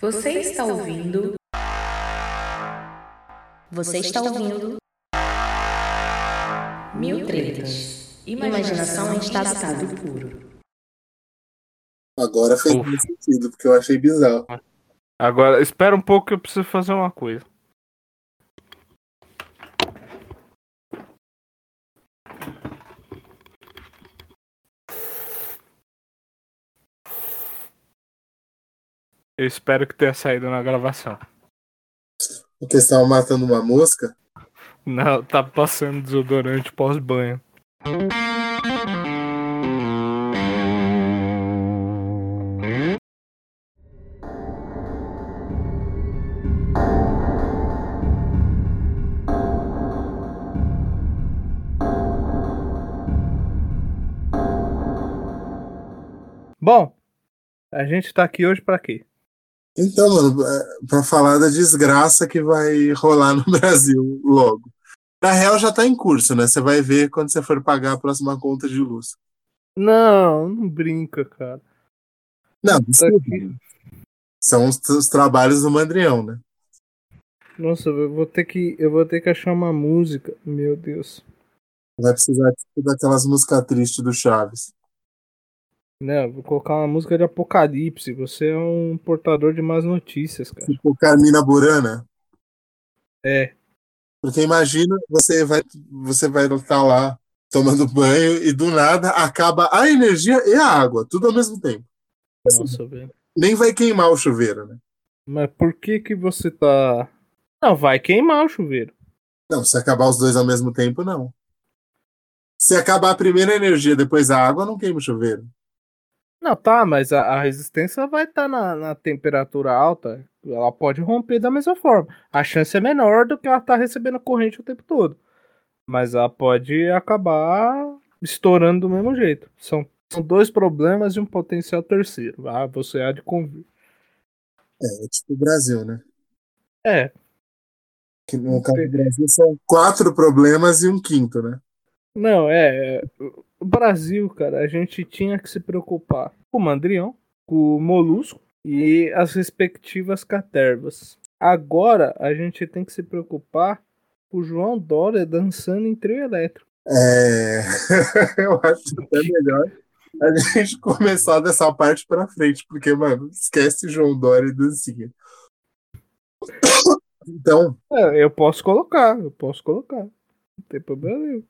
Você está ouvindo? Você está ouvindo? Mil tretas. Imaginação em estado puro. Agora fez Ufa. muito sentido, porque eu achei bizarro. Agora, espera um pouco que eu preciso fazer uma coisa. Eu espero que tenha saído na gravação. Porque estavam matando uma mosca. Não, tá passando desodorante pós-banho. Bom, a gente tá aqui hoje pra quê? Então, mano, é, pra falar da desgraça que vai rolar no Brasil logo. Na real, já tá em curso, né? Você vai ver quando você for pagar a próxima conta de luz. Não, não brinca, cara. Não, Tá. São os, os trabalhos do Mandrião, né? Nossa, eu vou ter que, eu vou ter que achar uma música. Meu Deus. Vai precisar tipo, daquelas músicas tristes do Chaves. Não, vou colocar uma música de apocalipse. Você é um portador de más notícias, cara. Tipo Carmina Burana. É. Porque imagina, você vai você vai estar lá tomando banho e do nada acaba a energia e a água, tudo ao mesmo tempo. Nossa, velho. Nem vai queimar o chuveiro, né? Mas por que que você tá. Não, vai queimar o chuveiro. Não, se acabar os dois ao mesmo tempo, não. Se acabar a primeira energia, depois a água, não queima o chuveiro. Não, tá, mas a, a resistência vai estar na, na temperatura alta. Ela pode romper da mesma forma. A chance é menor do que ela tá recebendo corrente o tempo todo. Mas ela pode acabar estourando do mesmo jeito. São, são dois problemas e um potencial terceiro. Ah, você há de convir. É, é tipo o Brasil, né? É, Que no caso do Brasil são quatro problemas e um quinto, né? Não, é. é, O Brasil, cara, a gente tinha que se preocupar com o mandrião, com o molusco e as respectivas catervas. Agora a gente tem que se preocupar com o João Dória dançando em trio elétrico. É... Eu acho até melhor a gente começar dessa parte pra frente, porque, mano, esquece João Dória e dancinha. Então, É, eu posso colocar, eu posso colocar. Não tem problema nenhum.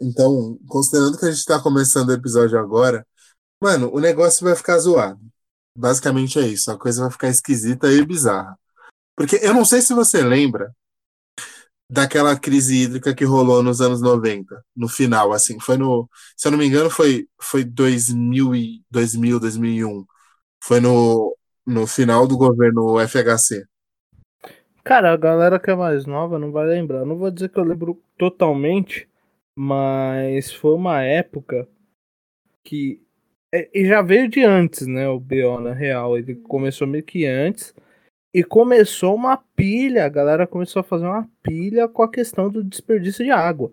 Então, considerando que a gente tá começando o episódio agora, mano, o negócio vai ficar zoado. Basicamente é isso. A coisa vai ficar esquisita e bizarra. Porque eu não sei se você lembra daquela crise hídrica que rolou nos anos 90, no final, assim. Foi no. Se eu não me engano, foi, foi 2000, e, 2000, 2001. Foi no, no final do governo FHC. Cara, a galera que é mais nova não vai lembrar. Não vou dizer que eu lembro totalmente, mas foi uma época que. é, E já veio de antes, né? O BO, na real. Ele começou meio que antes. E começou uma pilha. A galera começou a fazer uma pilha com a questão do desperdício de água.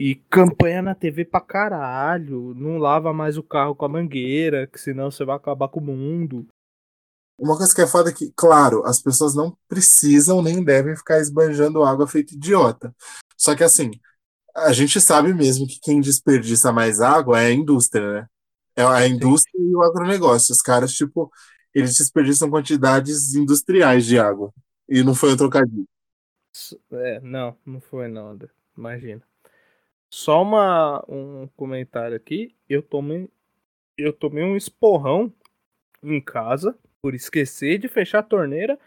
E campanha na TV pra caralho. Não lava mais o carro com a mangueira, que senão você vai acabar com o mundo. Uma coisa que é foda é que, claro, as pessoas não precisam nem devem ficar esbanjando água feito idiota. Só que assim, a gente sabe mesmo que quem desperdiça mais água é a indústria, né? É a indústria e o agronegócio. Os caras, tipo, eles desperdiçam quantidades industriais de água. E não foi um trocadilho. É, não, não foi não, André. Imagina. Só uma, um comentário aqui. Eu tomei, eu tomei um esporrão em casa por esquecer de fechar a torneira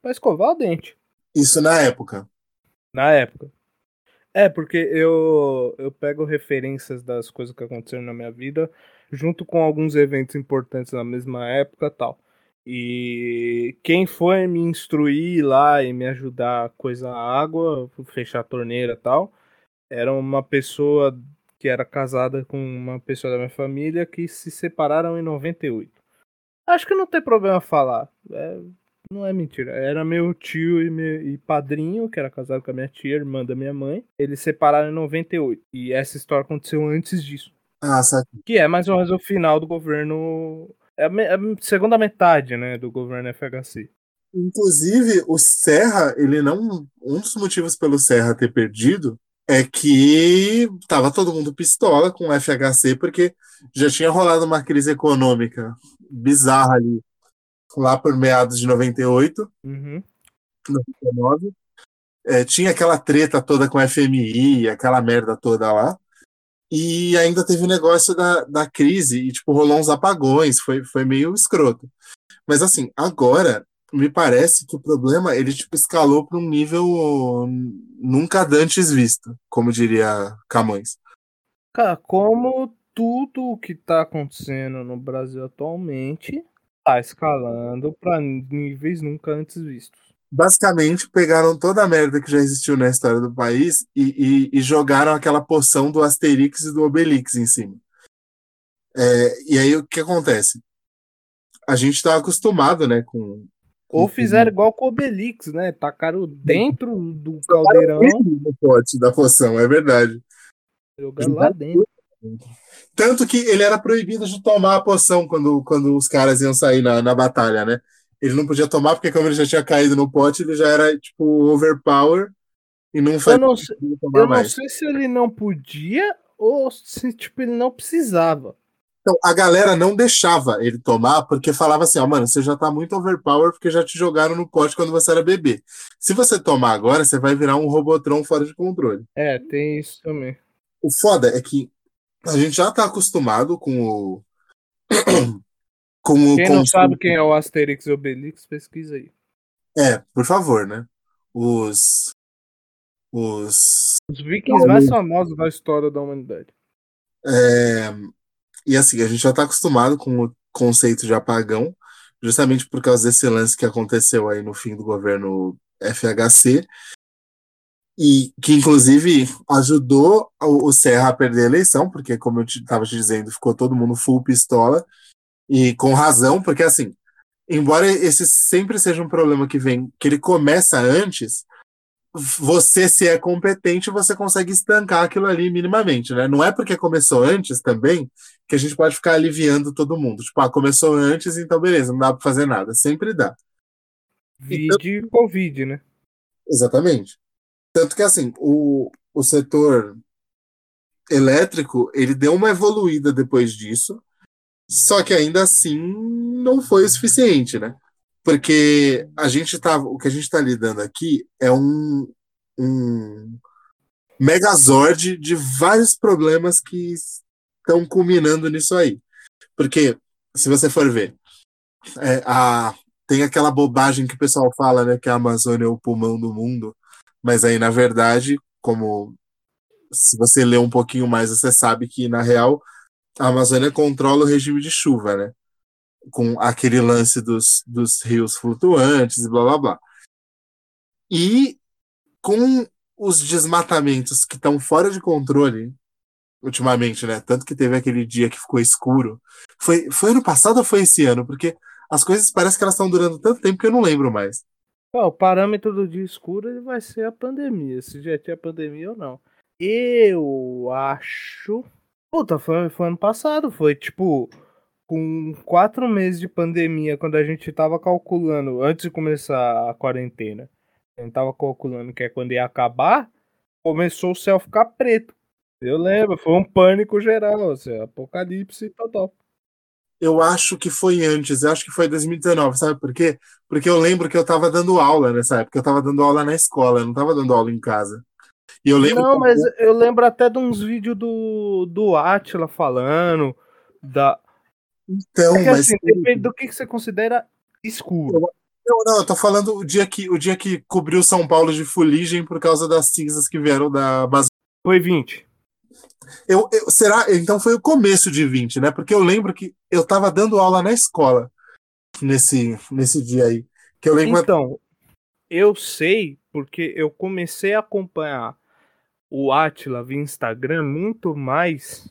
pra escovar o dente. Isso na época. Na época. É, porque eu, eu pego referências das coisas que aconteceram na minha vida junto com alguns eventos importantes na mesma época tal. E quem foi me instruir lá e me ajudar a coisar água, fechar a torneira tal, era uma pessoa que era casada com uma pessoa da minha família que se separaram em 98. Acho que não tem problema falar. É, não é mentira. Era meu tio e, meu, e padrinho, que era casado com a minha tia, irmã da minha mãe. Eles se separaram em 98. E essa história aconteceu antes disso. Ah, sabe? Que é mais ou menos o final do governo É a, me, a segunda metade, né, do governo FHC. Inclusive, o Serra, ele não. Um dos motivos pelo Serra ter perdido é que tava todo mundo pistola com o FHC, porque já tinha rolado uma crise econômica bizarra ali, lá por meados de 98, Uhum. 99. É, tinha aquela treta toda com o FMI, aquela merda toda lá. E ainda teve o negócio da, da crise, e tipo, rolou uns apagões, foi, foi meio escroto. Mas assim, agora me parece que o problema ele tipo escalou para um nível nunca antes visto, como diria Camões. Cara, como tudo o que tá acontecendo no Brasil atualmente tá escalando para níveis nunca antes vistos. Basicamente, pegaram toda a merda que já existiu na história do país e, e, e jogaram aquela poção do Asterix e do Obelix em cima. É, e aí o que acontece? A gente tá acostumado, né, com. Ou fizeram igual com o Obelix, né? Tacaram dentro do caldeirão. No pote da poção, é verdade. Jogaram lá dentro. Tanto que ele era proibido de tomar a poção quando, quando os caras iam sair na, na batalha, né? Ele não podia tomar, porque como ele já tinha caído no pote, ele já era, tipo, overpower e não foi Eu não, sei, eu não sei se ele não podia ou se, tipo, ele não precisava. Então, a galera não deixava ele tomar, porque falava assim, ó, mano, você já tá muito overpower porque já te jogaram no pote quando você era bebê. Se você tomar agora, você vai virar um Robotron fora de controle. É, tem isso também. O foda é que a gente já tá acostumado com o. com o quem não sabe quem é o Asterix e Obelix, pesquisa aí. É, por favor, né? Os. Os. Os vikings mais famosos da história da humanidade. É, e assim, a gente já tá acostumado com o conceito de apagão, justamente por causa desse lance que aconteceu aí no fim do governo FHC, e que inclusive ajudou o Serra a perder a eleição, porque, como eu estava te dizendo, ficou todo mundo full pistola, e com razão, porque assim, embora esse sempre seja um problema que vem, que ele começa antes, você, se é competente, você consegue estancar aquilo ali minimamente, né? Não é porque começou antes também que a gente pode ficar aliviando todo mundo. Tipo, ah, começou antes, então beleza, não dá para fazer nada. Sempre dá. Vide então, Covid, né? Exatamente. Tanto que, assim, o, o setor elétrico, ele deu uma evoluída depois disso, só que ainda assim não foi o suficiente, né? Porque a gente tá, o que a gente está lidando aqui é um, um megazord de vários problemas que estão culminando nisso aí. Porque, se você for ver, é, a, tem aquela bobagem que o pessoal fala, né, que a Amazônia é o pulmão do mundo, mas aí, na verdade, como se você ler um pouquinho mais, você sabe que, na real, a Amazônia controla o regime de chuva, né? Com aquele lance dos, dos rios flutuantes e blá blá blá. E com os desmatamentos que estão fora de controle ultimamente, né? Tanto que teve aquele dia que ficou escuro. Foi, foi ano passado ou foi esse ano? Porque as coisas parecem que elas estão durando tanto tempo que eu não lembro mais. O parâmetro do dia escuro ele vai ser a pandemia, se já tinha pandemia ou não. Eu acho. Puta, foi, foi ano passado, foi tipo. Com quatro meses de pandemia, quando a gente tava calculando, antes de começar a quarentena, a gente tava calculando que é quando ia acabar, começou o céu ficar preto. Eu lembro, foi um pânico geral, assim, apocalipse total. Eu acho que foi antes, eu acho que foi 2019, sabe por quê? Porque eu lembro que eu tava dando aula nessa época, eu tava dando aula na escola, eu não tava dando aula em casa. E eu lembro não, mas eu lembro até de uns vídeos do, do Atila falando, da... Então, é que, mas... assim, depende do que você considera escuro. Não, não, eu tô falando o dia que, o dia que cobriu São Paulo de fuligem por causa das cinzas que vieram da Amazônia. Foi 20. Eu, eu, será? Então foi o começo de 20, né? Porque eu lembro que eu tava dando aula na escola nesse, nesse dia aí. Que eu lembro... Então, eu sei porque eu comecei a acompanhar o Atila via Instagram muito mais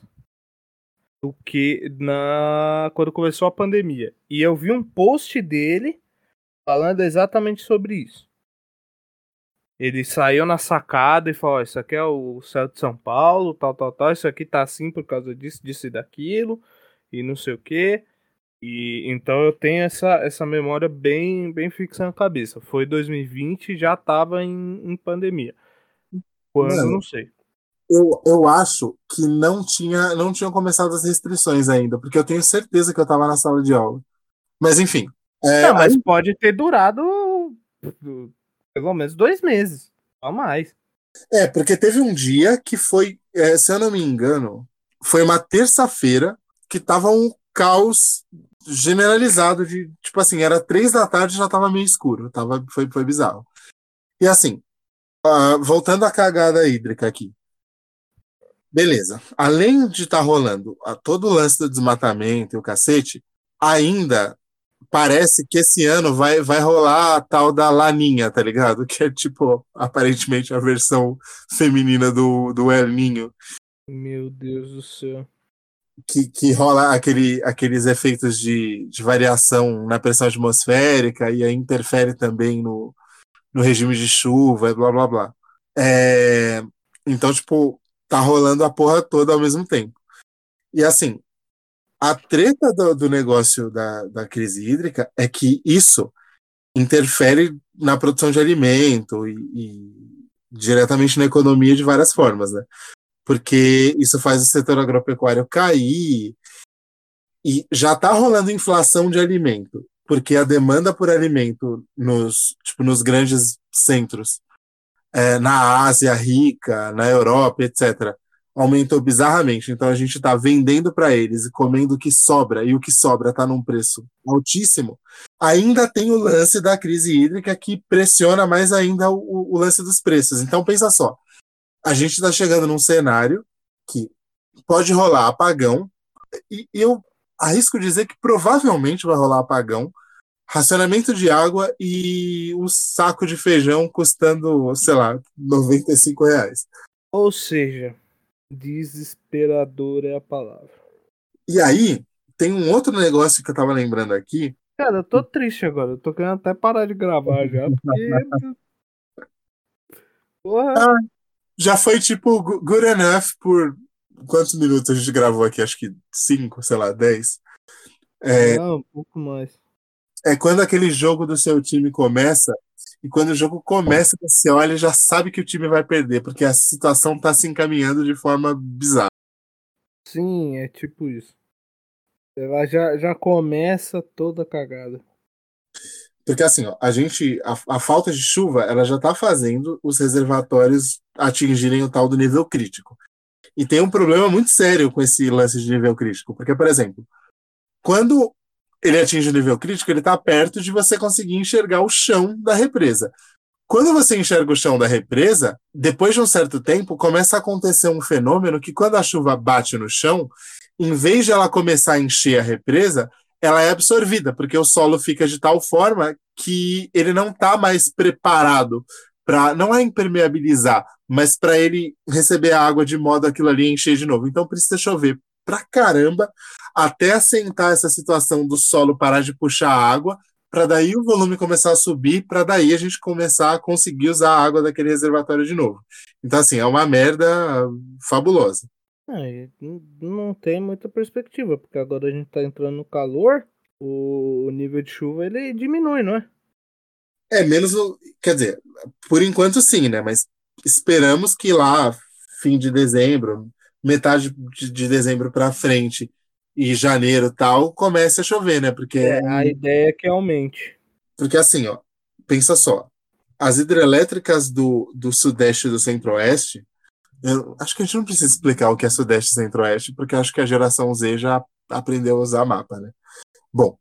do que na quando começou a pandemia. E eu vi um post dele falando exatamente sobre isso. Ele saiu na sacada e falou: Isso aqui é o céu de São Paulo, tal, tal, tal. Isso aqui tá assim por causa disso, disso e daquilo, e não sei o que. E então eu tenho essa, essa memória bem, bem fixa na cabeça. Foi 2020 e já tava em, em pandemia. Quando, Mano, não sei. Eu, eu acho que não tinha não tinham começado as restrições ainda, porque eu tenho certeza que eu tava na sala de aula. Mas enfim. É, não, mas aí... pode ter durado pelo menos dois meses, ou mais. É, porque teve um dia que foi, é, se eu não me engano, foi uma terça-feira que tava um caos generalizado de, tipo assim, era três da tarde já tava meio escuro, tava, foi, foi bizarro. E assim, uh, voltando à cagada hídrica aqui. Beleza. Além de estar tá rolando uh, todo o lance do desmatamento e o cacete, ainda parece que esse ano vai, vai rolar a tal da Laninha, tá ligado? Que é tipo, aparentemente, a versão feminina do, do El Ninho. Meu Deus do céu que, que rola aquele, aqueles efeitos de, de variação na pressão atmosférica e aí interfere também no, no regime de chuva e blá blá blá. É, então, tipo, tá rolando a porra toda ao mesmo tempo. E assim, a treta do, do negócio da, da crise hídrica é que isso interfere na produção de alimento e, e diretamente na economia de várias formas, né? porque isso faz o setor agropecuário cair e já está rolando inflação de alimento, porque a demanda por alimento nos, tipo, nos grandes centros, é, na Ásia rica, na Europa, etc., aumentou bizarramente. Então a gente está vendendo para eles e comendo o que sobra, e o que sobra está num preço altíssimo. Ainda tem o lance da crise hídrica que pressiona mais ainda o, o lance dos preços. Então pensa só, a gente está chegando num cenário que pode rolar apagão, e eu arrisco dizer que provavelmente vai rolar apagão, racionamento de água e um saco de feijão custando, sei lá, 95 reais. Ou seja, desesperador é a palavra. E aí, tem um outro negócio que eu tava lembrando aqui. Cara, eu tô triste agora. Eu tô querendo até parar de gravar já, porque. Porra. Ah, já foi tipo good enough por quantos minutos a gente gravou aqui? Acho que cinco, sei lá, dez. É, Não, um pouco mais. É quando aquele jogo do seu time começa, e quando o jogo começa, você olha e já sabe que o time vai perder, porque a situação tá se encaminhando de forma bizarra. Sim, é tipo isso. Ela já, já começa toda cagada. Porque assim, ó, a gente, a, a, falta de chuva, ela já está fazendo os reservatórios atingirem o tal do nível crítico. E tem um problema muito sério com esse lance de nível crítico, porque, por exemplo, quando ele atinge o nível crítico, ele está perto de você conseguir enxergar o chão da represa. Quando você enxerga o chão da represa, depois de um certo tempo, começa a acontecer um fenômeno que, quando a chuva bate no chão, em vez de ela começar a encher a represa, ela é absorvida, porque o solo fica de tal forma que ele não está mais preparado para não é impermeabilizar, mas para ele receber a água de modo aquilo ali encher de novo. Então precisa chover pra caramba até assentar essa situação do solo parar de puxar a água, para daí o volume começar a subir, para daí a gente começar a conseguir usar a água daquele reservatório de novo. Então assim, é uma merda fabulosa. É, não tem muita perspectiva, porque agora a gente tá entrando no calor, o nível de chuva ele diminui, não é? É, menos. Quer dizer, por enquanto sim, né? Mas esperamos que lá, fim de dezembro, metade de, de dezembro para frente e janeiro tal, comece a chover, né? Porque. É, a ideia é que aumente. Porque assim, ó, pensa só. As hidrelétricas do, do Sudeste e do Centro-Oeste acho que a gente não precisa explicar o que é Sudeste e Centro-Oeste, porque acho que a geração Z já aprendeu a usar mapa, né? Bom,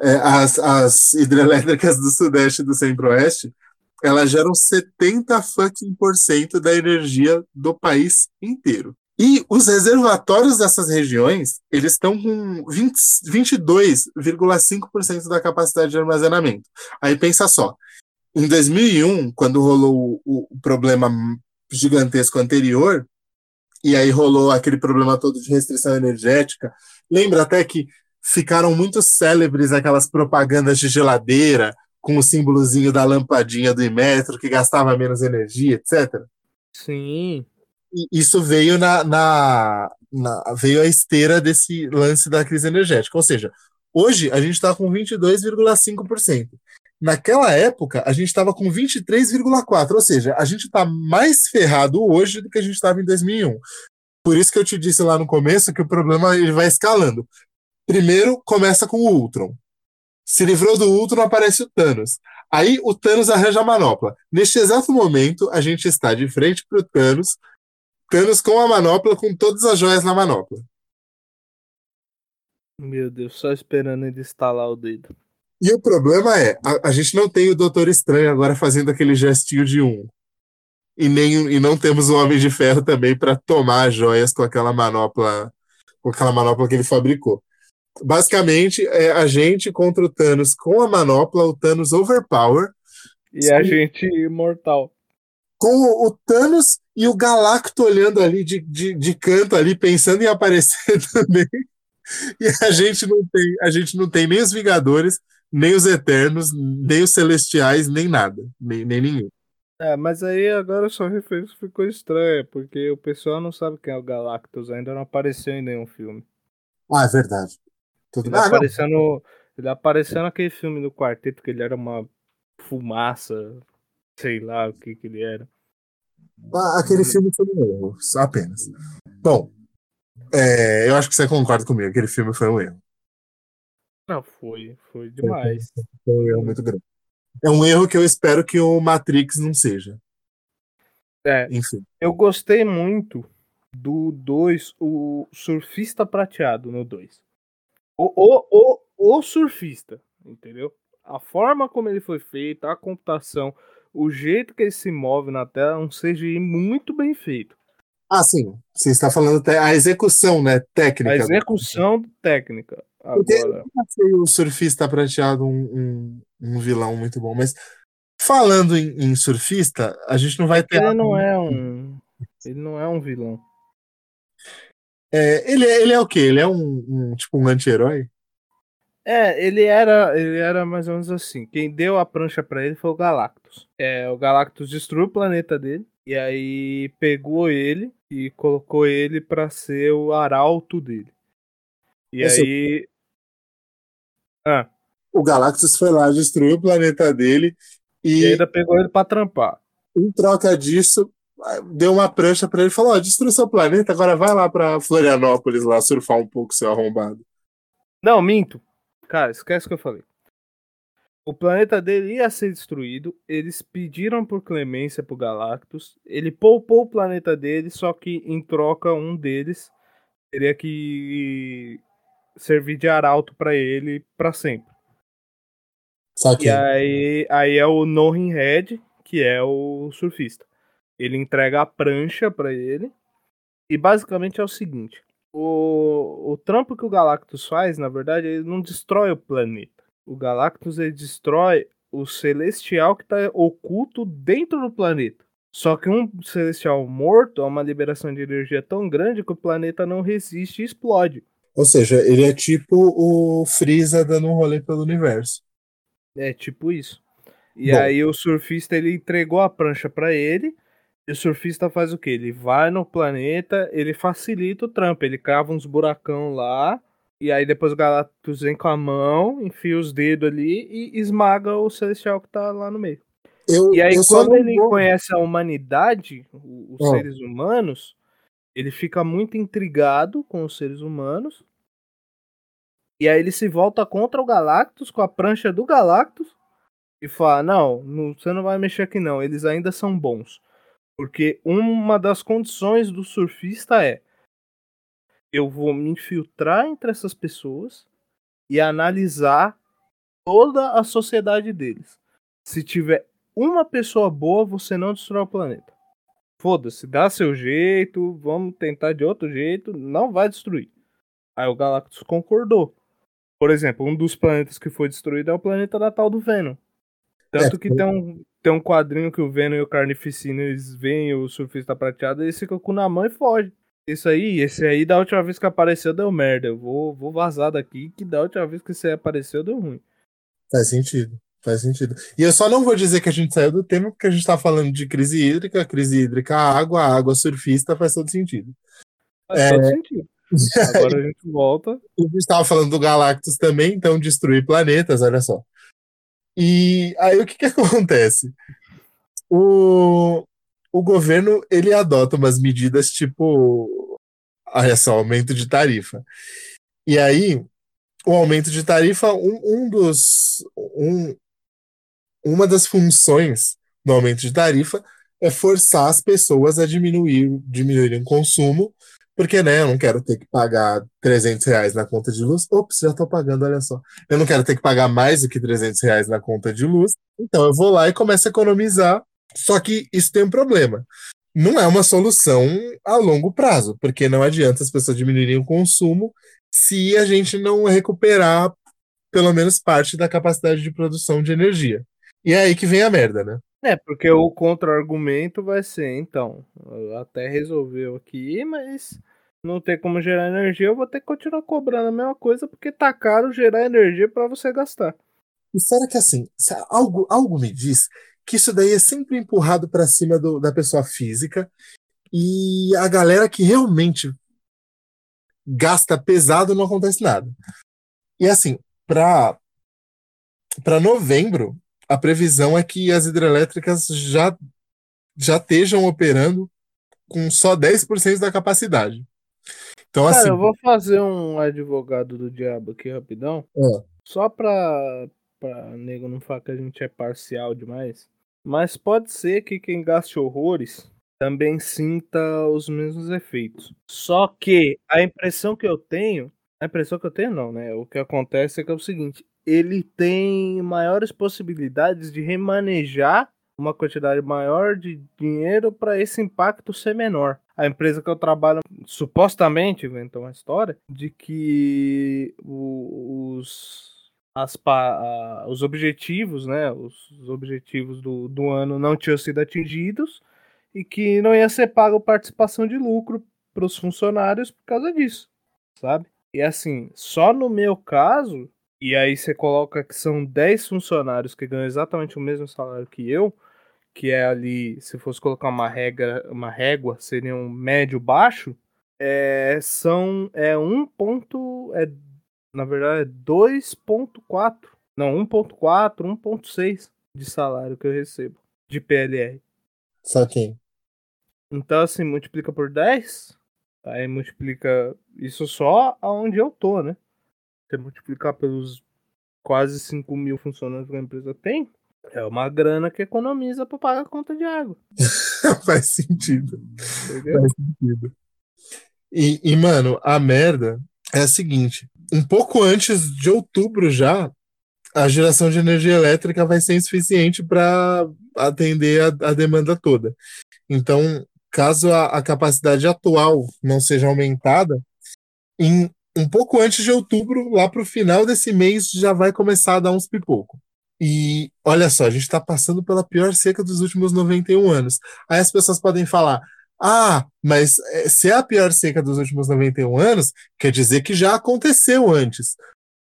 é, as, as hidrelétricas do Sudeste e do Centro-Oeste, elas geram 70 fucking por cento da energia do país inteiro. E os reservatórios dessas regiões, eles estão com 22,5% da capacidade de armazenamento. Aí pensa só, em 2001, quando rolou o, o problema gigantesco anterior, e aí rolou aquele problema todo de restrição energética. Lembra até que ficaram muito célebres aquelas propagandas de geladeira com o símbolozinho da lampadinha do Imetro que gastava menos energia, etc. Sim. Isso veio na, na, na, veio a esteira desse lance da crise energética, ou seja, Hoje a gente está com 22,5%. Naquela época, a gente estava com 23,4%, ou seja, a gente está mais ferrado hoje do que a gente estava em 2001. Por isso que eu te disse lá no começo que o problema ele vai escalando. Primeiro, começa com o Ultron. Se livrou do Ultron, aparece o Thanos. Aí o Thanos arranja a manopla. Neste exato momento, a gente está de frente para o Thanos, Thanos com a manopla, com todas as joias na manopla. Meu Deus, só esperando ele estalar o dedo. E o problema é, a, a, gente não tem o Doutor Estranho agora fazendo aquele gestinho de um. E, nem, e não temos o Homem de Ferro também para tomar as joias com aquela manopla, com aquela manopla que ele fabricou. Basicamente, é a gente contra o Thanos com a manopla, o Thanos Overpower. E a gente imortal. Com o Thanos e o Galacto olhando ali de, de, de canto ali, pensando em aparecer também. E a gente não tem, a gente não tem nem os Vingadores, nem os Eternos, nem os Celestiais, nem nada, nem, nem nenhum. É, mas aí agora sua referência ficou estranha, porque o pessoal não sabe quem é o Galactus, ainda não apareceu em nenhum filme. Ah, é verdade. Tudo... Ele, ah, apareceu no, ele apareceu naquele filme do quarteto que ele era uma fumaça, sei lá o que que ele era. Ah, aquele filme foi um erro, apenas. Bom, é, eu acho que você concorda comigo, aquele filme foi um erro. Não, foi, foi demais. Foi um erro muito grande. É um erro que eu espero que o Matrix não seja. É, Enfim. Eu gostei muito do 2, o surfista prateado no 2. O, o, o, o surfista, entendeu? A forma como ele foi feito, a computação, o jeito que ele se move na tela, é um CGI muito bem feito. Ah, sim. Você está falando a execução, né? Técnica. A execução técnica. Agora... Eu o surfista prateado um, um, um, vilão muito bom, mas falando em, em, surfista, a gente não vai ter. Ele não é um. Ele não é um vilão. É, ele, é, ele é o quê? Ele é um, um tipo um anti-herói? É, ele era, ele era mais ou menos assim. Quem deu a prancha para ele foi o Galactus. É, o Galactus destruiu o planeta dele e aí pegou ele e colocou ele para ser o arauto dele. E Esse aí ah. o Galactus foi lá, destruiu o planeta dele e, e ainda pegou ele para trampar. Em troca disso, deu uma prancha para ele e falou: Ó, destruiu seu planeta, agora vai lá para Florianópolis lá surfar um pouco, seu arrombado. Não, minto. Cara, esquece o que eu falei. O planeta dele ia ser destruído. Eles pediram por clemência pro Galactus. Ele poupou o planeta dele, só que em troca um deles teria que servir de arauto para ele para sempre. E aí, aí é o Norin Red, que é o surfista. Ele entrega a prancha para ele. E basicamente é o seguinte: o, o trampo que o Galactus faz, na verdade, ele não destrói o planeta. O Galactus ele destrói o celestial que está oculto dentro do planeta. Só que um celestial morto é uma liberação de energia tão grande que o planeta não resiste e explode. Ou seja, ele é tipo o Freeza dando um rolê pelo universo. É tipo isso. E Bom. aí o surfista ele entregou a prancha para ele e o surfista faz o que? Ele vai no planeta, ele facilita o trampo, ele crava uns buracão lá, e aí depois o Galactus vem com a mão, enfia os dedos ali e esmaga o Celestial que tá lá no meio. Eu, e aí quando ele vou... conhece a humanidade, os oh. seres humanos, ele fica muito intrigado com os seres humanos. E aí ele se volta contra o Galactus com a prancha do Galactus e fala: "Não, não você não vai mexer aqui não, eles ainda são bons". Porque uma das condições do surfista é eu vou me infiltrar entre essas pessoas e analisar toda a sociedade deles. Se tiver uma pessoa boa, você não destrói o planeta. Foda-se, dá seu jeito, vamos tentar de outro jeito, não vai destruir. Aí o Galactus concordou. Por exemplo, um dos planetas que foi destruído é o planeta natal do Venom. Tanto é, que tem um, tem um quadrinho que o Venom e o Carnificina eles veem o surfista prateado e eles ficam com na mão e foge. Isso aí, esse aí da última vez que apareceu deu merda. Eu vou, vou vazar daqui que da última vez que aí apareceu deu ruim. Faz sentido, faz sentido. E eu só não vou dizer que a gente saiu do tema porque a gente tá falando de crise hídrica, crise hídrica, água, água surfista, faz todo sentido. Faz é... todo sentido. Agora a gente volta. A gente estava falando do Galactus também, então destruir planetas, olha só. E aí o que, que acontece? O, o governo ele adota umas medidas tipo essa, aumento de tarifa. E aí, o aumento de tarifa, um, um dos. Um, uma das funções do aumento de tarifa é forçar as pessoas a diminuir, diminuírem o consumo, porque né, eu não quero ter que pagar 300 reais na conta de luz. Ops, já estou pagando, olha só. Eu não quero ter que pagar mais do que 300 reais na conta de luz, então eu vou lá e começo a economizar. Só que isso tem um problema. Não é uma solução a longo prazo, porque não adianta as pessoas diminuírem o consumo se a gente não recuperar pelo menos parte da capacidade de produção de energia. E é aí que vem a merda, né? É, porque o contra-argumento vai ser, então, até resolveu aqui, mas não tem como gerar energia, eu vou ter que continuar cobrando a mesma coisa, porque tá caro gerar energia para você gastar. E será que assim, algo, algo me diz que isso daí é sempre empurrado para cima do, da pessoa física e a galera que realmente gasta pesado não acontece nada. E assim, para para novembro, a previsão é que as hidrelétricas já já estejam operando com só 10% da capacidade. Então, Cara, assim. eu vou fazer um advogado do diabo aqui rapidão. É. Só pra, pra nego não falar que a gente é parcial demais. Mas pode ser que quem gaste horrores também sinta os mesmos efeitos. Só que a impressão que eu tenho, a impressão que eu tenho não, né? O que acontece é que é o seguinte, ele tem maiores possibilidades de remanejar uma quantidade maior de dinheiro para esse impacto ser menor. A empresa que eu trabalho supostamente inventou uma história de que os as, a, os objetivos, né, os, os objetivos do, do ano não tinham sido atingidos e que não ia ser pago participação de lucro para os funcionários por causa disso, sabe? E assim, só no meu caso, e aí você coloca que são 10 funcionários que ganham exatamente o mesmo salário que eu, que é ali, se fosse colocar uma regra, uma régua, seria um médio baixo, é, são é 1 ponto, é, na verdade é 2.4, não, 1.4, 1.6 de salário que eu recebo de PLR. Saquei. Então, assim, multiplica por 10, aí multiplica isso só aonde eu tô, né? Você multiplicar pelos quase 5 mil funcionários que a empresa tem, é uma grana que economiza para pagar a conta de água. Faz sentido. Entendeu? Faz sentido. E, e, mano, a merda é a seguinte: um pouco antes de outubro já, a geração de energia elétrica vai ser insuficiente para atender a, a, demanda toda. Então, caso a, a capacidade atual não seja aumentada, em um pouco antes de outubro, lá para o final desse mês, já vai começar a dar uns pipoco. E olha só, a gente está passando pela pior seca dos últimos 91 anos. Aí as pessoas podem falar: ah, mas eh, se é a pior seca dos últimos 91 anos, quer dizer que já aconteceu antes.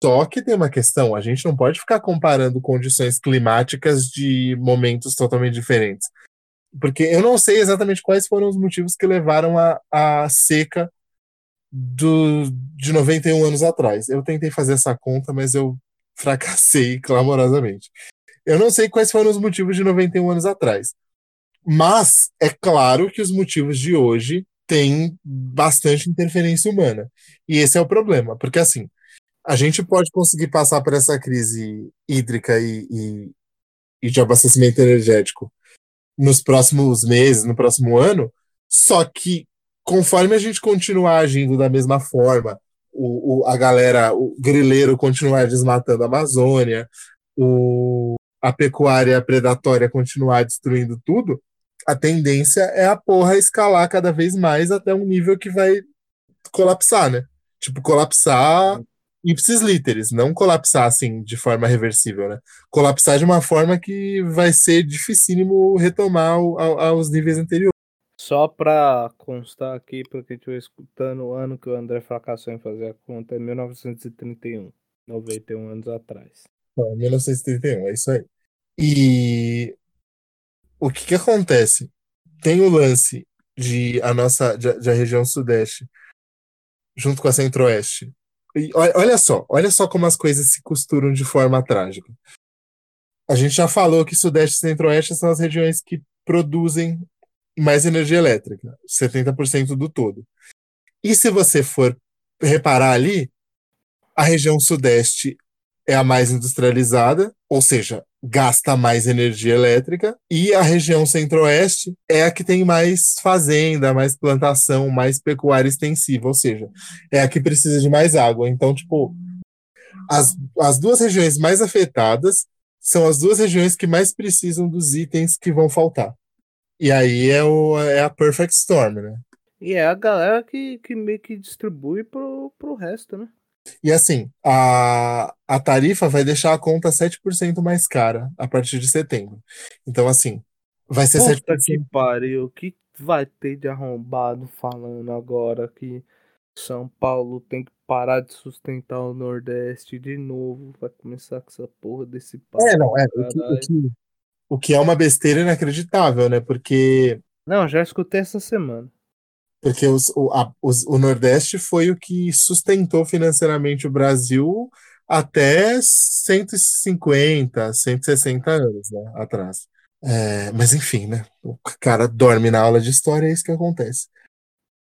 Só que tem uma questão: a gente não pode ficar comparando condições climáticas de momentos totalmente diferentes. Porque eu não sei exatamente quais foram os motivos que levaram a, a seca do, de 91 anos atrás. Eu tentei fazer essa conta, mas eu fracassei clamorosamente. Eu não sei quais foram os motivos de 91 anos atrás. Mas é claro que os motivos de hoje têm bastante interferência humana. E esse é o problema, porque assim, a gente pode conseguir passar por essa crise hídrica e, e, e de abastecimento energético nos próximos meses, no próximo ano, só que conforme a gente continuar agindo da mesma forma, o, o, a galera, o grileiro continuar desmatando a Amazônia, o, a pecuária predatória continuar destruindo tudo, a tendência é a porra escalar cada vez mais até um nível que vai colapsar, né? Tipo, colapsar ipsis literis, não colapsar assim de forma reversível, né? Colapsar de uma forma que vai ser dificílimo retomar ao, aos níveis anteriores. Só pra constar aqui, pra quem estiver escutando, o ano que o André fracassou em fazer a conta é 1931, 91 anos atrás. É, 1931, é isso aí. E o que que acontece? Tem o lance de a nossa de, de a região sudeste junto com a Centro-Oeste. Olha só, olha só como as coisas se costuram de forma trágica. A gente já falou que Sudeste e Centro-Oeste são as regiões que produzem mais energia elétrica, 70% do todo. E se você for reparar ali, a região Sudeste é a mais industrializada, ou seja, gasta mais energia elétrica, e a região Centro-Oeste é a que tem mais fazenda, mais plantação, mais pecuária extensiva, ou seja, é a que precisa de mais água. Então, tipo, as, as duas regiões mais afetadas são as duas regiões que mais precisam dos itens que vão faltar. E aí é, o, é a Perfect Storm, né? E é a galera que, que meio que distribui pro, pro resto, né? E assim, a, a tarifa vai deixar a conta 7% mais cara a partir de setembro. Então, assim, vai ser Puta 7%. que pariu, que vai ter de arrombado falando agora que São Paulo tem que parar de sustentar o Nordeste de novo. Vai começar com essa porra desse papo. É, não, é. O que, o que, o que é uma besteira inacreditável, né? Porque. Não, já escutei essa semana. Porque os, o, a, os, o Nordeste foi o que sustentou financeiramente o Brasil até 150, 160 anos né, atrás. É, mas enfim, né? O cara dorme na aula de história, é isso que acontece.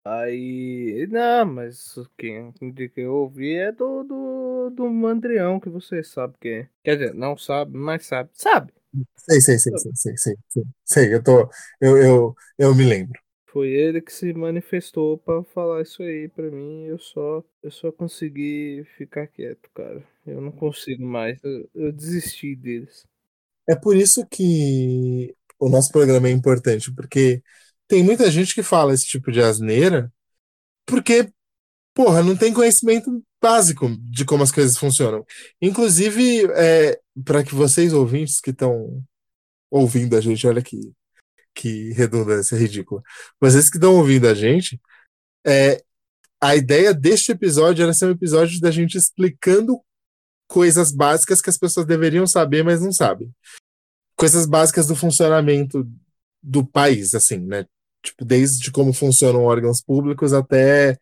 Aí. Não, mas quem que eu ouvi é do, do, do Mandrião, que você sabe quem é. Quer dizer, não sabe, mas sabe. Sabe? Sei, sei, sei, sei, sei, sei, sei, sei, eu tô, eu, eu, eu me lembro. Foi ele que se manifestou para falar isso aí para mim. Eu só, eu só consegui ficar quieto, cara. Eu não consigo mais. Eu, eu desisti deles. É por isso que o nosso programa é importante, porque tem muita gente que fala esse tipo de asneira, porque, porra, não tem conhecimento básico de como as coisas funcionam. Inclusive, é, para que vocês ouvintes que estão ouvindo a gente, olha que, que redundância ridícula. Vocês que estão ouvindo a gente, é, a ideia deste episódio era ser um episódio da gente explicando coisas básicas que as pessoas deveriam saber, mas não sabem. Coisas básicas do funcionamento do país, assim, né? Tipo, desde como funcionam órgãos públicos até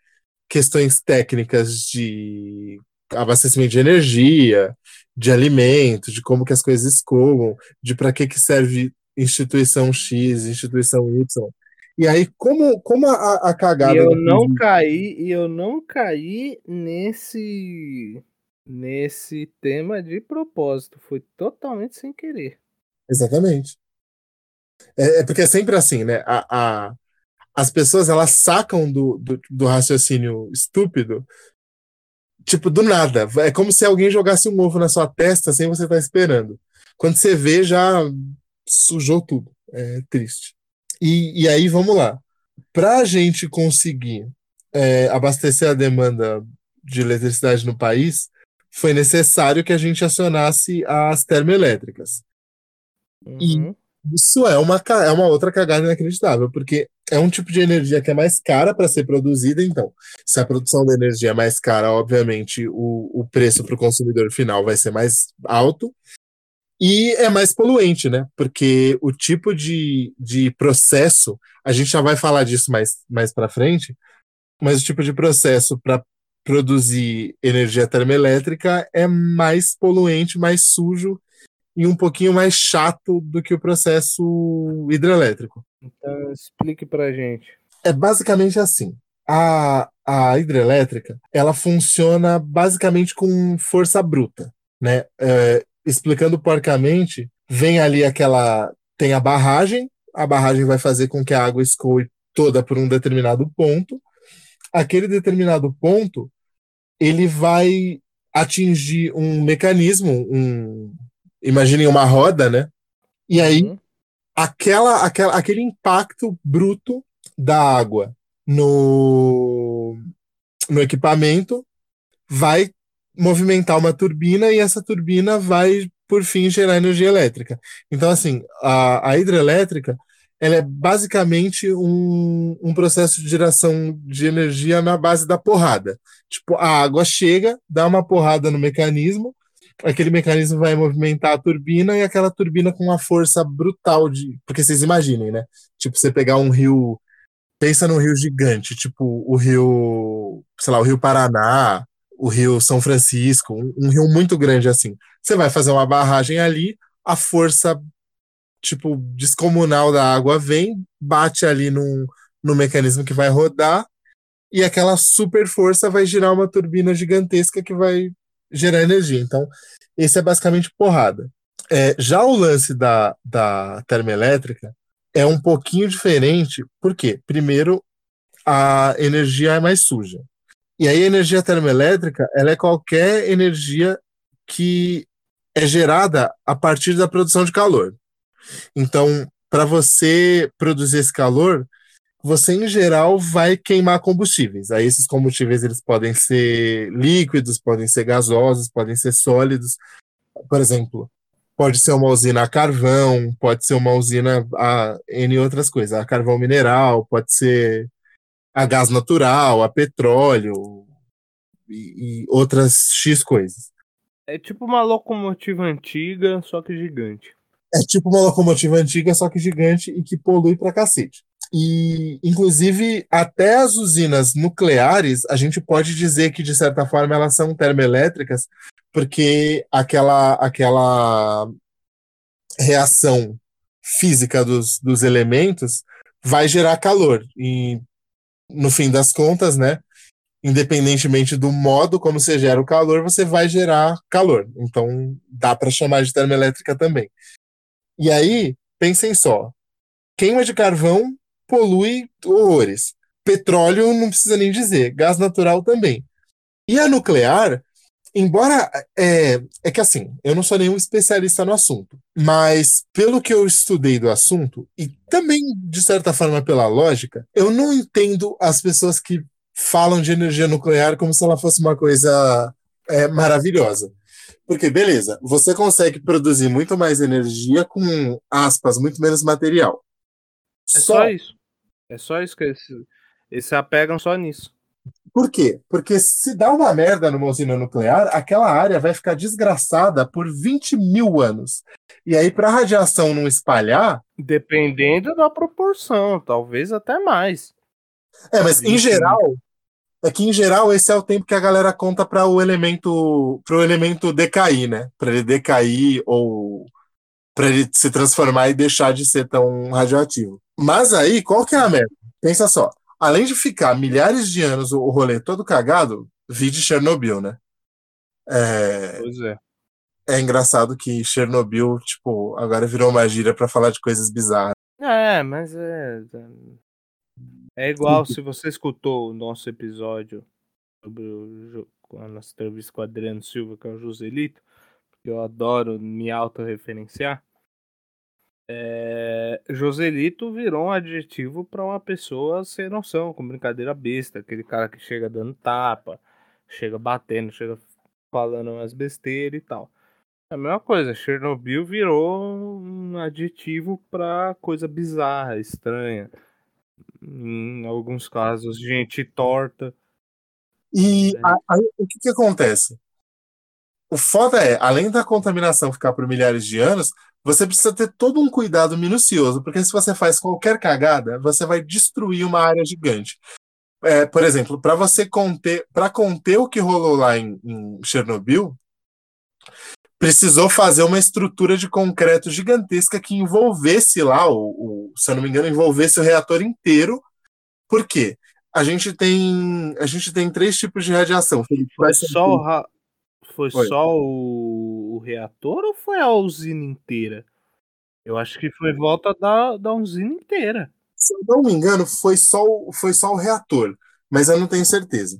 questões técnicas de abastecimento de energia, de alimento, de como que as coisas escoam, de para que que serve instituição X, instituição Y. E aí, como, como a, a cagada. E eu não caí, e eu não caí nesse nesse tema de propósito. Foi totalmente sem querer. Exatamente. É, é porque é sempre assim, né? A, a, as pessoas elas sacam do, do, do, raciocínio estúpido, tipo, do nada. É como se alguém jogasse um ovo na sua testa sem você estar tá esperando. Quando você vê, já sujou tudo. É triste. E, e aí, vamos lá. Para a gente conseguir é, abastecer a demanda de eletricidade no país, foi necessário que a gente acionasse as termoelétricas. Uhum. E isso é uma, é uma outra cagada inacreditável, porque é um tipo de energia que é mais cara para ser produzida, então, se a produção da energia é mais cara, obviamente o, o preço para o consumidor final vai ser mais alto, e é mais poluente, né? Porque o tipo de, de processo, a gente já vai falar disso mais, mais para frente, mas o tipo de processo para produzir energia termoelétrica é mais poluente, mais sujo e um pouquinho mais chato do que o processo hidrelétrico. Então, explique pra gente. É basicamente assim. A, a hidrelétrica, ela funciona basicamente com força bruta, né? É, explicando porcamente, vem ali aquela... Tem a barragem, a barragem vai fazer com que a água escoe toda por um determinado ponto. Aquele determinado ponto, ele vai atingir um mecanismo, um, imaginem uma roda, né? E aí, uhum. Aquela, aquela, aquele impacto bruto da água no, no equipamento vai movimentar uma turbina e essa turbina vai, por fim, gerar energia elétrica. Então, assim, a, a hidrelétrica ela é basicamente um, um processo de geração de energia na base da porrada. Tipo, a água chega, dá uma porrada no mecanismo, aquele mecanismo vai movimentar a turbina e aquela turbina com uma força brutal de. Porque vocês imaginem, né? Tipo, você pegar um rio pensa num rio gigante, tipo o rio, sei lá, o rio Paraná, o rio São Francisco, um, um rio muito grande assim. Você vai fazer uma barragem ali, a força tipo descomunal da água vem, bate ali num, num mecanismo que vai rodar e aquela super força vai girar uma turbina gigantesca que vai gerar energia. Então, esse é basicamente porrada. É, já o lance da, da termoelétrica é um pouquinho diferente, por quê? Primeiro, a energia é mais suja. E aí a energia termoelétrica, ela é qualquer energia que é gerada a partir da produção de calor. Então, para você produzir esse calor, você em geral vai queimar combustíveis. Aí esses combustíveis eles podem ser líquidos, podem ser gasosos, podem ser sólidos. Por exemplo, pode ser uma usina a carvão, pode ser uma usina a N outras coisas, a carvão mineral, pode ser a gás natural, a petróleo e, e outras X coisas. É tipo uma locomotiva antiga, só que gigante. É tipo uma locomotiva antiga, só que gigante e que polui pra cacete. E, inclusive, até as usinas nucleares, a gente pode dizer que, de certa forma, elas são termoelétricas, porque aquela, aquela reação física dos, dos elementos vai gerar calor. E, no fim das contas, né, independentemente do modo como você gera o calor, você vai gerar calor. Então, dá para chamar de termoelétrica também. E aí, pensem só: queima de carvão polui horrores. Petróleo não precisa nem dizer, gás natural também. E a nuclear, embora é, é que assim, eu não sou nenhum especialista no assunto, mas pelo que eu estudei do assunto e também de certa forma pela lógica, eu não entendo as pessoas que falam de energia nuclear como se ela fosse uma coisa é, maravilhosa. Porque, beleza, você consegue produzir muito mais energia com, aspas, muito menos material. É só, só isso. É só isso que eles, eles se apegam só nisso. Por quê? Porque se dá uma merda numa usina nuclear, aquela área vai ficar desgraçada por 20 mil anos. E aí, para a radiação não espalhar. Dependendo da proporção, talvez até mais. É, mas em geral. É que em geral esse é o tempo que a galera conta para o elemento para o elemento decair, né? Para ele decair ou para ele se transformar e deixar de ser tão radioativo. Mas aí, qual que é a merda? Pensa só. Além de ficar milhares de anos o rolê todo cagado, vi de Chernobyl, né? É... Pois é. É engraçado que Chernobyl, tipo, agora virou uma gíria para falar de coisas bizarras. É, mas é. É igual se você escutou o nosso episódio sobre o, a nossa entrevista com o Adriano Silva, que é o Joselito, que eu adoro me autorreferenciar. É, Joselito virou um adjetivo para uma pessoa sem noção, com brincadeira besta, aquele cara que chega dando tapa, chega batendo, chega falando umas besteiras e tal. É a mesma coisa, Chernobyl virou um adjetivo para coisa bizarra, estranha. Em alguns casos, gente torta. E é. aí, o que, que acontece? O foda é, além da contaminação ficar por milhares de anos, você precisa ter todo um cuidado minucioso, porque se você faz qualquer cagada, você vai destruir uma área gigante. É, por exemplo, para você conter, para conter o que rolou lá em, em Chernobyl, precisou fazer uma estrutura de concreto gigantesca que envolvesse lá, o, o, se eu não me engano, envolvesse o reator inteiro. Por quê? A gente tem, a gente tem três tipos de radiação. Foi só, o, foi, foi. só o, o, reator ou foi a usina inteira? Eu acho que foi volta da, da usina inteira. Se eu não me engano, foi só, foi só o reator, mas eu não tenho certeza.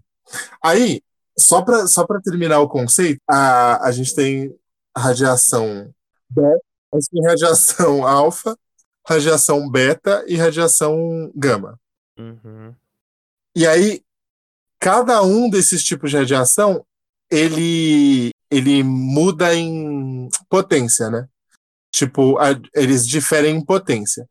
Aí, só para só terminar o conceito, a, a gente tem radiação beta, radiação alfa, radiação beta e radiação gama. Uhum. E aí, cada um desses tipos de radiação ele, ele muda em potência, né? Tipo, a, eles diferem em potência.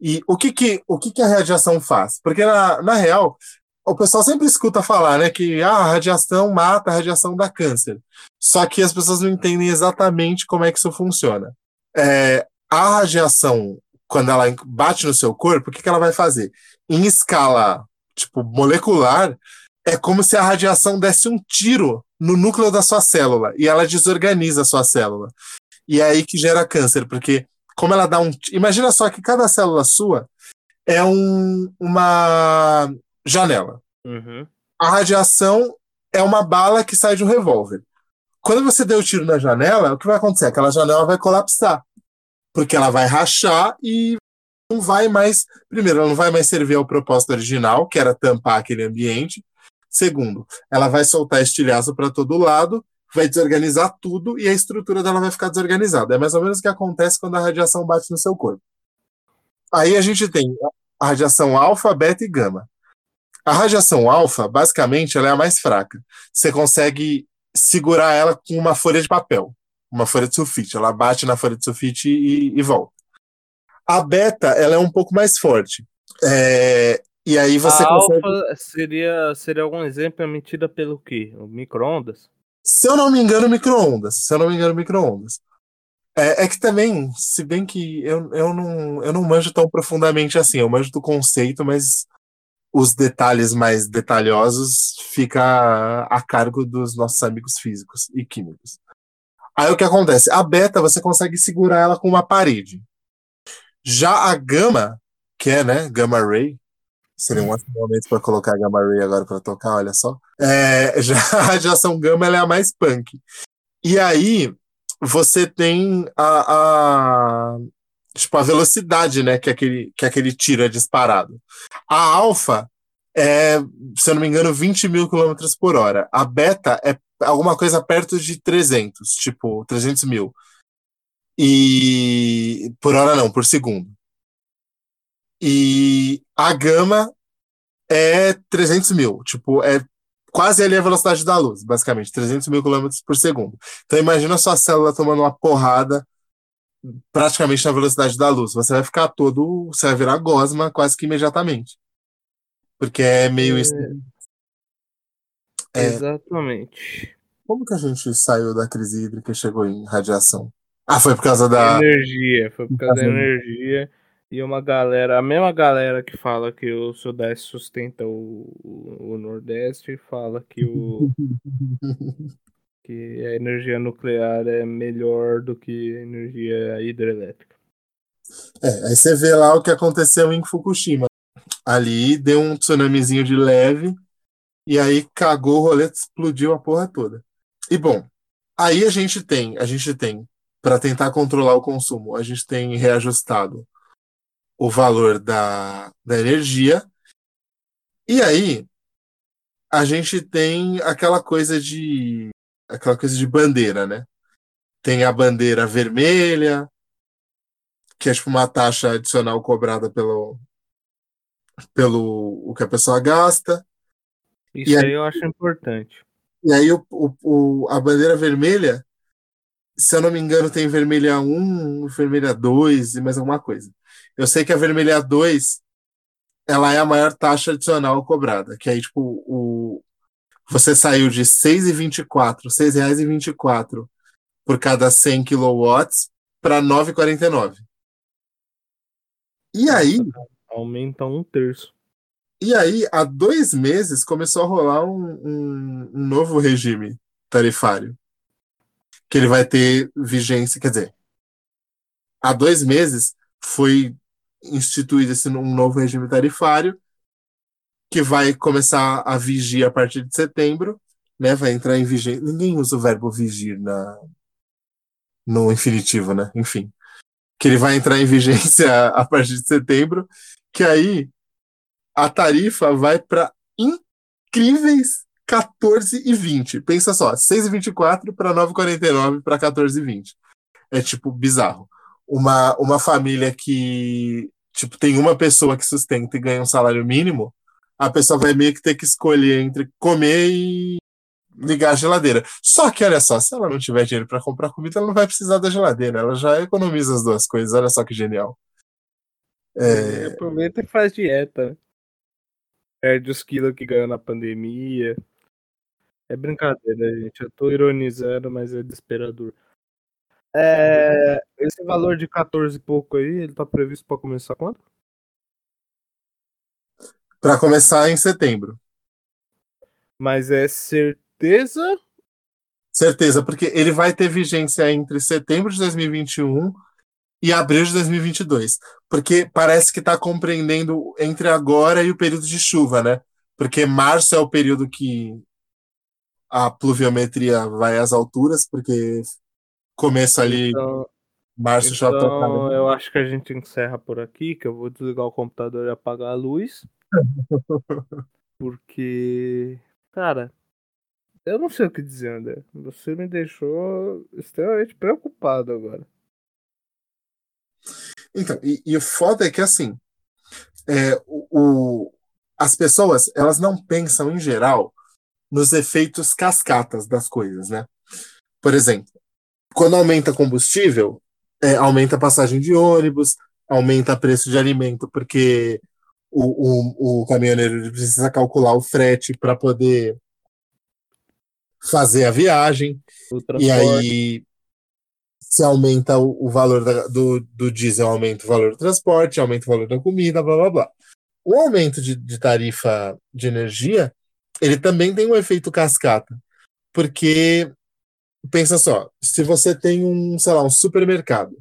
E o que que, o que, que a radiação faz? Porque, na, na real, o pessoal sempre escuta falar, né, que ah, a radiação mata, a radiação dá câncer. Só que as pessoas não entendem exatamente como é que isso funciona. É, a radiação, quando ela bate no seu corpo, o que, que ela vai fazer? em escala tipo molecular, é como se a radiação desse um tiro no núcleo da sua célula e ela desorganiza a sua célula. E é aí que gera câncer, porque como ela dá um. Imagina só que cada célula sua é um, uma janela. Uhum. A radiação é uma bala que sai de um revólver. Quando você deu o tiro na janela, o que vai acontecer? Aquela janela vai colapsar. Porque ela vai rachar e não vai mais. Primeiro, ela não vai mais servir ao propósito original, que era tampar aquele ambiente. Segundo, ela vai soltar estilhaço para todo lado, vai desorganizar tudo e a estrutura dela vai ficar desorganizada. É mais ou menos o que acontece quando a radiação bate no seu corpo. Aí a gente tem a radiação alfa, beta e gama. A radiação alfa, basicamente, ela é a mais fraca. Você consegue segurar ela com uma folha de papel, uma folha de sulfite. Ela bate na folha de sulfite e, e volta. A beta, ela é um pouco mais forte. É, e aí você a consegue... alfa seria, seria algum exemplo emitida pelo quê? Micro-ondas? Se eu não me engano, micro-ondas. Se eu não me engano, micro-ondas. É, é, que também, se bem que eu, eu, não, eu não manjo tão profundamente assim, eu manjo do conceito, mas os detalhes mais detalhosos fica a cargo dos nossos amigos físicos e químicos. Aí o que acontece? A beta você consegue segurar ela com uma parede. Já a gama, que é, né, gamma ray, seria um ótimo momento para colocar a gamma ray agora para tocar, olha só. É, já a radiação gama é a mais punk. E aí você tem a, a tipo a velocidade, né, que aquele que aquele tiro é disparado. A alfa é, se eu não me engano, 20 mil quilômetros por hora. A beta é alguma coisa perto de 300, tipo 300 mil. E por hora não, por segundo. E a gama é 300 mil, tipo, é quase ali a velocidade da luz, basicamente, 300 mil quilômetros por segundo. Então imagina a sua célula tomando uma porrada praticamente na velocidade da luz. Você vai ficar todo, você vai virar gosma quase que imediatamente. Porque é meio É. isso. É, Exatamente. como que a gente saiu da crise hídrica e chegou em radiação? Ah, foi por causa da. Energia, foi por causa da energia. E uma galera, a mesma galera que fala que o Sudeste sustenta o, o, o Nordeste, fala que, o, que a energia nuclear é melhor do que a energia hidrelétrica. É, aí você vê lá o que aconteceu em Fukushima. Ali deu um tsunamizinho de leve, e aí cagou o rolê, explodiu a porra toda. E bom, aí a gente tem, a gente tem, para tentar controlar o consumo, a gente tem reajustado o valor da, da energia, e aí a gente tem aquela coisa de aquela coisa de bandeira, né? Tem a bandeira vermelha, que é tipo uma taxa adicional cobrada pelo, pelo o que a pessoa gasta. Isso E aí aí- eu acho importante. E aí o, o, o- a bandeira vermelha, se eu não me engano, tem vermelha 1, vermelha 2 e mais alguma coisa. Eu sei que a vermelha 2 ela é a maior taxa adicional cobrada, que aí tipo o você saiu de R$ 6,24, R$ 6,24 por cada 100 quilowatts para R$ 9,49. E aí, Aumenta um terço. E aí, há dois meses, começou a rolar um, um- um novo regime tarifário. Que ele vai ter vigência, quer dizer, há dois meses foi instituído esse um novo regime tarifário que vai começar a vigir a partir de setembro, né? Vai entrar em vigência. Ninguém usa o verbo vigir na, no infinitivo, né? Enfim. Que ele vai entrar em vigência a partir de setembro, que aí a tarifa vai para incríveis 14,20. Pensa só, 6,24 para 9,49 para 14,20. É tipo bizarro. Uma, uma família que tipo tem uma pessoa que sustenta e ganha um salário mínimo, a pessoa vai meio que ter que escolher entre comer e ligar a geladeira. Só que olha só, se ela não tiver dinheiro para comprar comida, ela não vai precisar da geladeira, ela já economiza as duas coisas. Olha só que genial. É, Aproveita e faz dieta. Perde os quilos que ganhou na pandemia. É brincadeira, gente. Eu tô ironizando, mas é desesperador. É, esse valor de 14 e pouco aí, ele tá previsto pra começar quando? Para começar em setembro. Mas é certeza? Certeza, porque ele vai ter vigência entre setembro de 2021 e abril de 2022. Porque parece que está compreendendo entre agora e o período de chuva, né? Porque março é o período que a pluviometria vai às alturas, porque começa ali Então, março já tá então eu acho que a gente encerra por aqui, que eu vou desligar o computador e apagar a luz. Porque, cara, eu não sei o que dizer, André. Você me deixou extremamente preocupado agora. Então, e, e o foda é que assim, é, o, o- as pessoas elas não pensam em geral nos efeitos cascatas das coisas, né? Por exemplo, quando aumenta combustível, é, aumenta a passagem de ônibus, aumenta o preço de alimento, porque o, o, o caminhoneiro precisa calcular o frete para poder fazer a viagem. E aí, se aumenta o, o valor da- do, do diesel, aumenta o valor do transporte, aumenta o valor da comida, blá blá blá. O aumento de, de tarifa de energia, ele também tem um efeito cascata. Porque, pensa só, se você tem um, sei lá, um supermercado,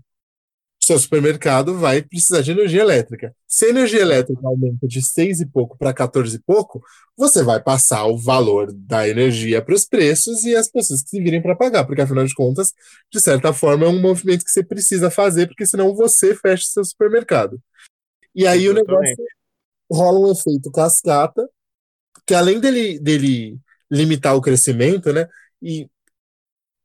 seu supermercado vai precisar de energia elétrica. Se a energia elétrica aumenta de 6 e pouco para 14 e pouco, você vai passar o valor da energia para os preços e as pessoas que se virem para pagar, porque afinal de contas, de certa forma, é um movimento que você precisa fazer, porque senão você fecha seu supermercado. E aí o negócio rola um efeito cascata, que além dele, dele limitar o crescimento, né? E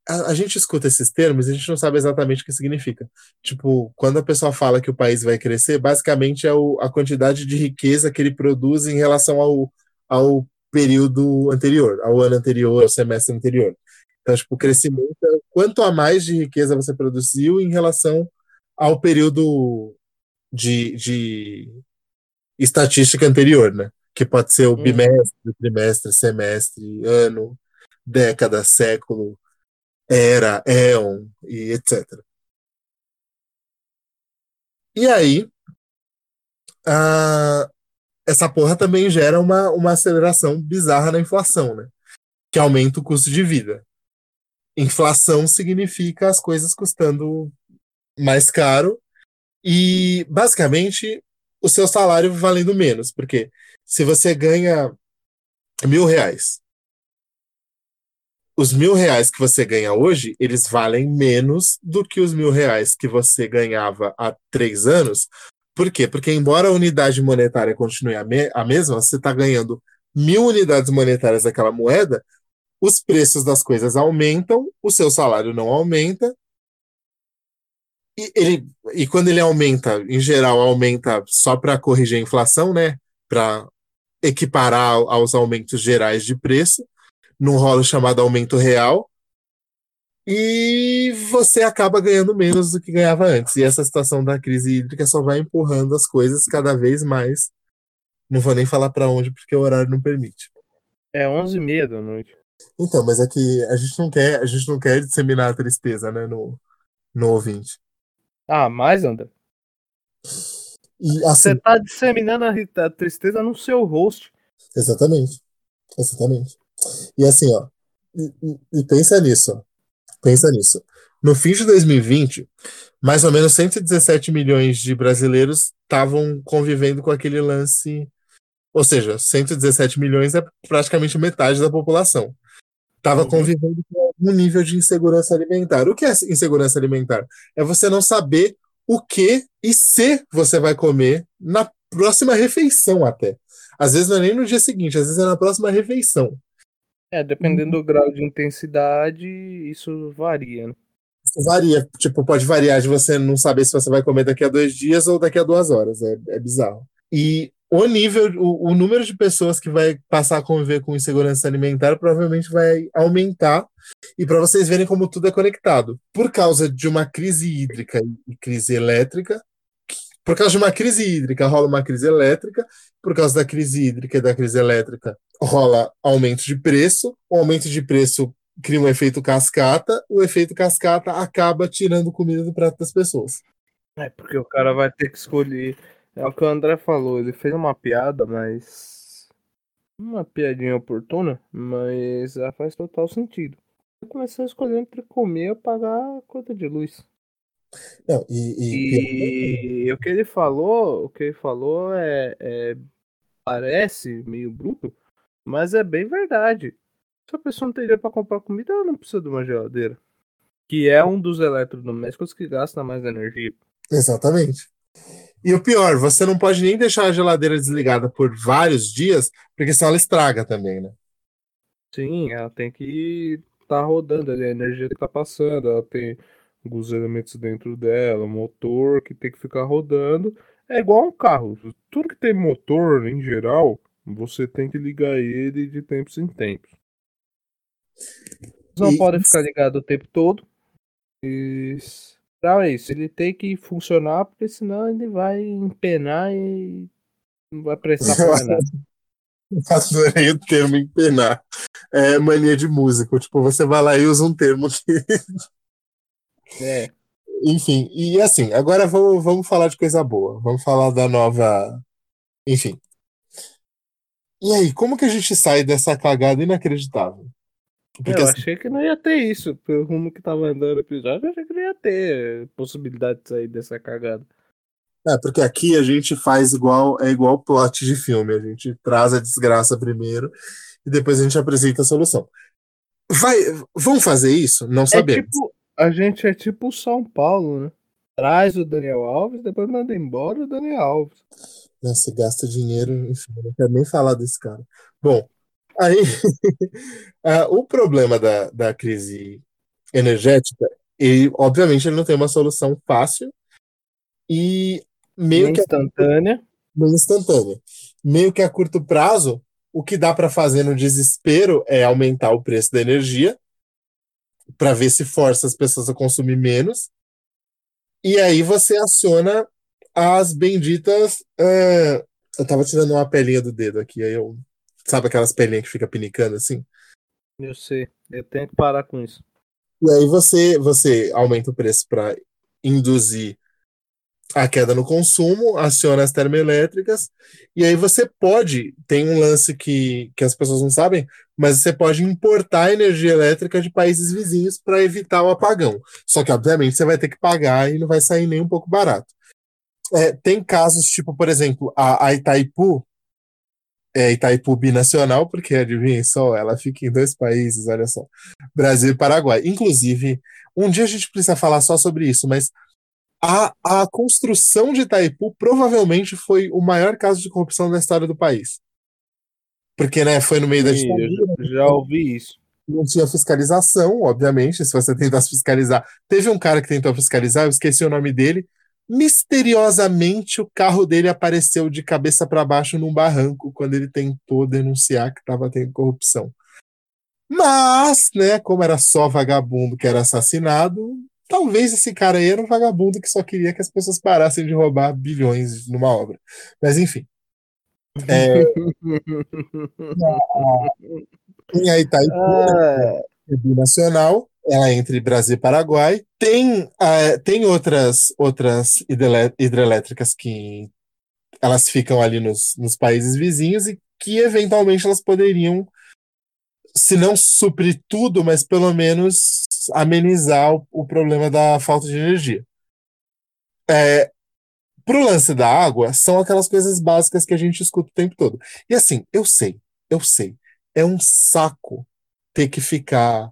a, a gente escuta esses termos e a gente não sabe exatamente o que significa. Tipo, quando a pessoa fala que o país vai crescer, basicamente é o, a quantidade de riqueza que ele produz em relação ao, ao período anterior, ao ano anterior, ao semestre anterior. Então, tipo, o crescimento é quanto a mais de riqueza você produziu em relação ao período de, de estatística anterior, né? Que pode ser o Uhum. bimestre, trimestre, semestre, ano, década, século, era, éon e etc. E aí, essa porra também gera uma, uma aceleração bizarra na inflação, né? Que aumenta o custo de vida. Inflação significa as coisas custando mais caro e, basicamente, o seu salário valendo menos. Porque se você ganha mil reais, os mil reais que você ganha hoje, eles valem menos do que os mil reais que você ganhava há três anos. Por quê? Porque, embora a unidade monetária continue a, me- a mesma, você está ganhando mil unidades monetárias daquela moeda, os preços das coisas aumentam, o seu salário não aumenta. E, ele, e quando ele aumenta, em geral, aumenta só para corrigir a inflação, né? Para equiparar ao- aos aumentos gerais de preço num rolo chamado aumento real, e você acaba ganhando menos do que ganhava antes. E essa situação da crise hídrica só vai empurrando as coisas cada vez mais. Não vou nem falar para onde, porque o horário não permite. É 11h30 da noite. Então, mas é que a gente não quer, a gente não quer disseminar a tristeza, né, no, no ouvinte. Ah, mais, André? E assim, Você tá disseminando a a tristeza no seu host. Exatamente. Exatamente. E assim, ó, e, e- pensa nisso, ó. Pensa nisso. No fim de 2020, mais ou menos 117 milhões de brasileiros estavam convivendo com aquele lance. Ou seja, 117 milhões é praticamente metade da população. Estava Uhum. convivendo com algum nível de insegurança alimentar. O que é insegurança alimentar? É você não saber o que e se você vai comer na próxima refeição até. Às vezes não é nem no dia seguinte, às vezes é na próxima refeição. É, dependendo do grau de intensidade, isso varia, né? Isso varia, tipo, pode variar de você não saber se você vai comer daqui a dois dias ou daqui a duas horas. É, é bizarro. E o nível, o, o número de pessoas que vai passar a conviver com insegurança alimentar provavelmente vai aumentar. E para vocês verem como tudo é conectado. Por causa de uma crise hídrica e crise elétrica, por causa de uma crise hídrica rola uma crise elétrica, por causa da crise hídrica e da crise elétrica rola aumento de preço, o aumento de preço cria um efeito cascata, o efeito cascata acaba tirando comida do prato das pessoas. É, porque o cara vai ter que escolher É o que o André falou, ele fez uma piada, mas. Uma piadinha oportuna, mas ela faz total sentido. Eu a escolher entre comer ou pagar a conta de luz. Não, e, E o que ele falou, o que ele falou é, é- parece meio bruto, mas é bem verdade. Se a pessoa não tem dinheiro pra comprar comida, ela não precisa de uma geladeira. Que é um dos eletrodomésticos que gasta mais energia. Exatamente. E o pior, você não pode nem deixar a geladeira desligada por vários dias, porque senão ela estraga também, né? Sim, ela tem que estar rodando ali, a energia que tá passando, ela tem alguns elementos dentro dela, motor que tem que ficar rodando. É igual um carro. Tudo que tem motor, em geral, você tem que ligar ele de tempos em tempos. Não E- pode ficar ligado o tempo todo. E Não, é isso. Ele tem que funcionar, porque senão ele vai empenar e não vai prestar pra nada. Adorei o termo empenar. É mania de músico. Tipo, você vai lá e usa um termo que. É. Enfim, e assim, agora vamos, vamos falar de coisa boa. Vamos falar da nova. Enfim. E aí, como que a gente sai dessa cagada inacreditável? Porque eu assim, achei que não ia ter isso. Pelo rumo que tava andando o episódio, eu achei que não ia ter possibilidade de sair dessa cagada. É, porque aqui a gente faz igual, é igual plot de filme, a gente traz a desgraça primeiro e depois a gente apresenta a solução. Vai, vão fazer isso? Não É sabemos. tipo, a gente é tipo o São Paulo, né? Traz o Daniel Alves, depois manda embora o Daniel Alves. Né, Você gasta dinheiro, enfim, não quero nem falar desse cara. Bom, aí ah, o problema da, da crise energética, e obviamente ele não tem uma solução fácil e meio que instantânea. meio instantânea. Meio que a curto prazo, o que dá para fazer no desespero é aumentar o preço da energia para ver se força as pessoas a consumir menos. E aí você aciona as benditas. é, eu tava tirando uma pelinha do dedo aqui, aí eu. Sabe aquelas pelinhas que fica pinicando assim? Eu sei. Eu tenho que parar com isso. E aí você, você aumenta o preço para induzir a queda no consumo, aciona as termoelétricas, e aí você pode, tem um lance que, que as pessoas não sabem, mas você pode importar energia elétrica de países vizinhos para evitar o apagão. Só que, obviamente, você vai ter que pagar e não vai sair nem um pouco barato. É, tem casos, tipo, por exemplo, a, a Itaipu, é Itaipu binacional, porque adivinhem só, ela fica em dois países, olha só, Brasil e Paraguai. Inclusive, um dia a gente precisa falar só sobre isso, mas a, a construção de Itaipu provavelmente foi o maior caso de corrupção da história do país. Porque, né, foi no meio da Sim, eu ditadura, já, já ouvi isso. não tinha fiscalização, obviamente, se você tentasse fiscalizar. Teve um cara que tentou fiscalizar, eu esqueci o nome dele. Misteriosamente, o carro dele apareceu de cabeça para baixo num barranco quando ele tentou denunciar que estava tendo corrupção. Mas, né, como era só vagabundo que era assassinado, talvez esse cara aí era um vagabundo que só queria que as pessoas parassem de roubar bilhões numa obra. Mas enfim. É, tem a Itaipu, Ah, é binacional, ela é entre Brasil e Paraguai. Tem, ah, tem outras, outras hidrelé- hidrelétricas que elas ficam ali nos, nos países vizinhos e que eventualmente elas poderiam, se não suprir tudo, mas pelo menos amenizar o, o problema da falta de energia. É, pro lance da água, são aquelas coisas básicas que a gente escuta o tempo todo. E assim, eu sei, eu sei, é um saco ter que ficar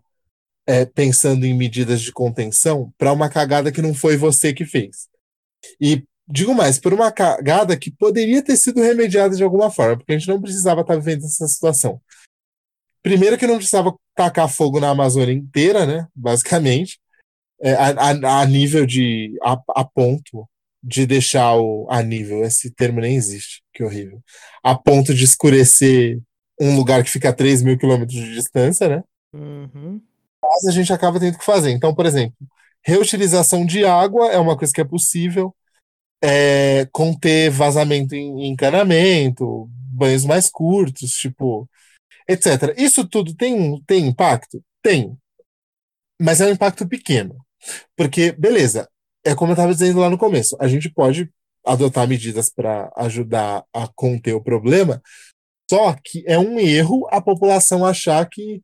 é, pensando em medidas de contenção para uma cagada que não foi você que fez. E digo mais, por uma cagada que poderia ter sido remediada de alguma forma, porque a gente não precisava estar vivendo essa situação. Primeiro que não precisava tacar fogo na Amazônia inteira, né? Basicamente, é, a, a- a nível de a, a ponto de deixar o a nível, esse termo nem existe, que horrível. A ponto de escurecer um lugar que fica a 3 mil quilômetros de distância, né? uhum. mas a gente acaba tendo que fazer. Então, por exemplo, reutilização de água é uma coisa que é possível, é, conter vazamento em, em encanamento, banhos mais curtos, tipo, etc. Isso tudo tem, tem impacto? Tem. Mas é um impacto pequeno. Porque, beleza, é como eu estava dizendo lá no começo, a gente pode adotar medidas para ajudar a conter o problema. Só que é um erro a população achar que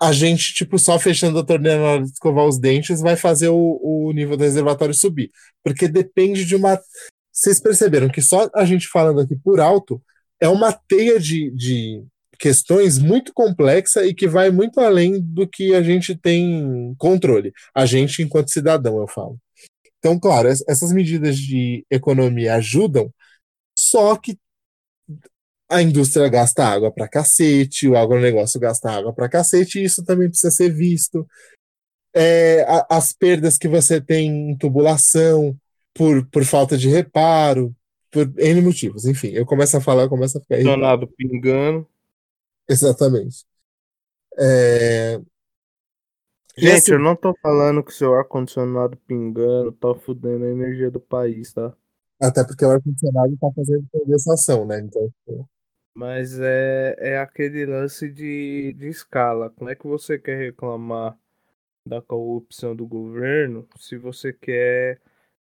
a gente, tipo, só fechando a torneira na hora de escovar os dentes vai fazer o, o nível do reservatório subir. Porque depende de uma. Vocês perceberam que só a gente falando aqui por alto é uma teia de, de questões muito complexa e que vai muito além do que a gente tem controle. A gente, enquanto cidadão, eu falo. Então, claro, essas medidas de economia ajudam, só que a indústria gasta água pra cacete, o agronegócio gasta água pra cacete, e isso também precisa ser visto. É, a, as perdas que você tem em tubulação, por, por falta de reparo, por N motivos. Enfim, eu começo a falar, eu começo a ficar. Donado pingando. Exatamente. É... Gente, assim, eu não tô falando que seu ar-condicionado pingando tá fudendo a energia do país, tá? Até porque o ar-condicionado tá fazendo condensação, né? Então, tipo, Mas é, é aquele lance de, de escala. Como é que você quer reclamar da corrupção do governo se você quer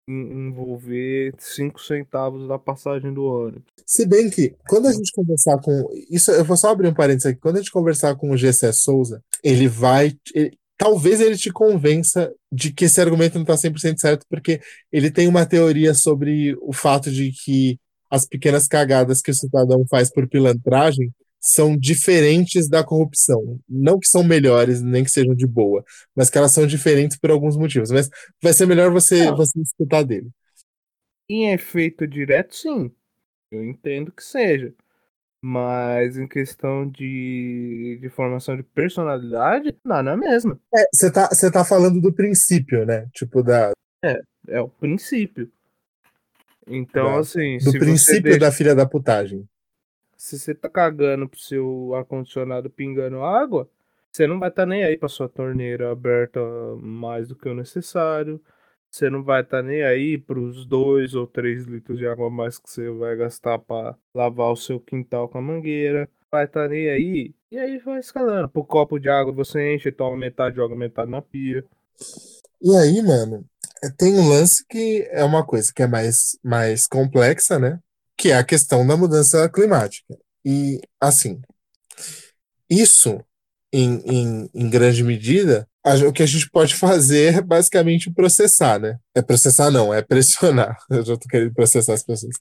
envolver 5 centavos da passagem do ônibus? Se bem que, quando a gente conversar com. Isso, eu vou só abrir um parênteses aqui. Quando a gente conversar com o Gessé Souza, ele vai. ele- talvez ele te convença de que esse argumento não está 100% certo, porque ele tem uma teoria sobre o fato de que as pequenas cagadas que o cidadão faz por pilantragem são diferentes da corrupção. Não que são melhores, nem que sejam de boa, mas que elas são diferentes por alguns motivos. Mas vai ser melhor você, Não. você escutar dele. Em efeito direto, sim. Eu entendo que seja. Mas em questão de, de formação de personalidade, não, não é a mesma. É, você tá, tá falando do princípio, né? Tipo, da, É o princípio. Então, Da- assim, do princípio deixa, da filha da putagem. Se você tá cagando pro seu ar-condicionado pingando água, você não vai estar nem aí pra sua torneira aberta mais do que o necessário. Você não vai estar nem aí pros dois ou três litros de água a mais que você vai gastar pra lavar o seu quintal com a mangueira. Vai estar nem aí. E aí vai escalando. Pro copo de água você enche, toma metade, joga metade na pia. E aí, mano, tem um lance que é uma coisa que é mais, mais complexa, né? Que é a questão da mudança climática. E, assim, isso, em, em, em grande medida, a- o que a gente pode fazer é basicamente processar, né? É processar, não, é pressionar. Eu já tô querendo processar as pessoas.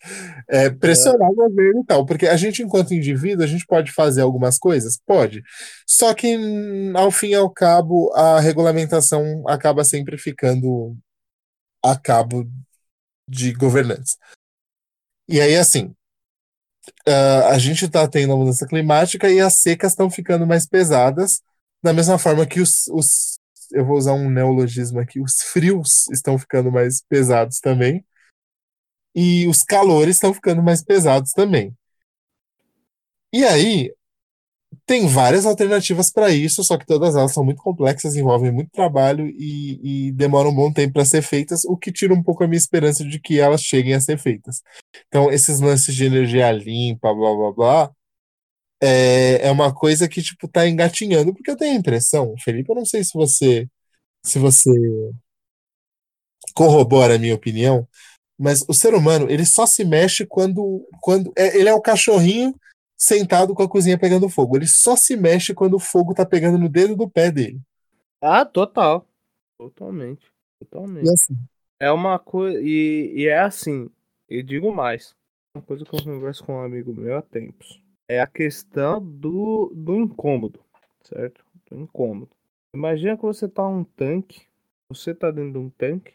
É pressionar o governo e tal, porque a gente, enquanto indivíduo, a gente pode fazer algumas coisas? Pode. Só que, ao fim e ao cabo, a regulamentação acaba sempre ficando a cabo de governantes. E aí, assim, ah, a gente está tendo a mudança climática e as secas estão ficando mais pesadas, da mesma forma que os, os, eu vou usar um neologismo aqui, os frios estão ficando mais pesados também, e os calores estão ficando mais pesados também. E aí, tem várias alternativas para isso, só que todas elas são muito complexas, envolvem muito trabalho e, e demoram um bom tempo para ser feitas, o que tira um pouco a minha esperança de que elas cheguem a ser feitas. Então, esses lances de energia limpa, blá blá blá, é, é uma coisa que tipo tá engatinhando, porque eu tenho a impressão, Felipe, eu não sei se você se você corrobora a minha opinião, mas o ser humano, ele só se mexe quando quando é, ele é o cachorrinho sentado com a cozinha pegando fogo. Ele só se mexe quando o fogo tá pegando no dedo do pé dele. Ah, total. Totalmente. Totalmente. E assim, É uma coisa. E, e é assim, e digo mais. Uma coisa que eu converso com um amigo meu há tempos. É a questão do, do incômodo. Certo? Do incômodo. Imagina que você tá num tanque. Você tá dentro de um tanque.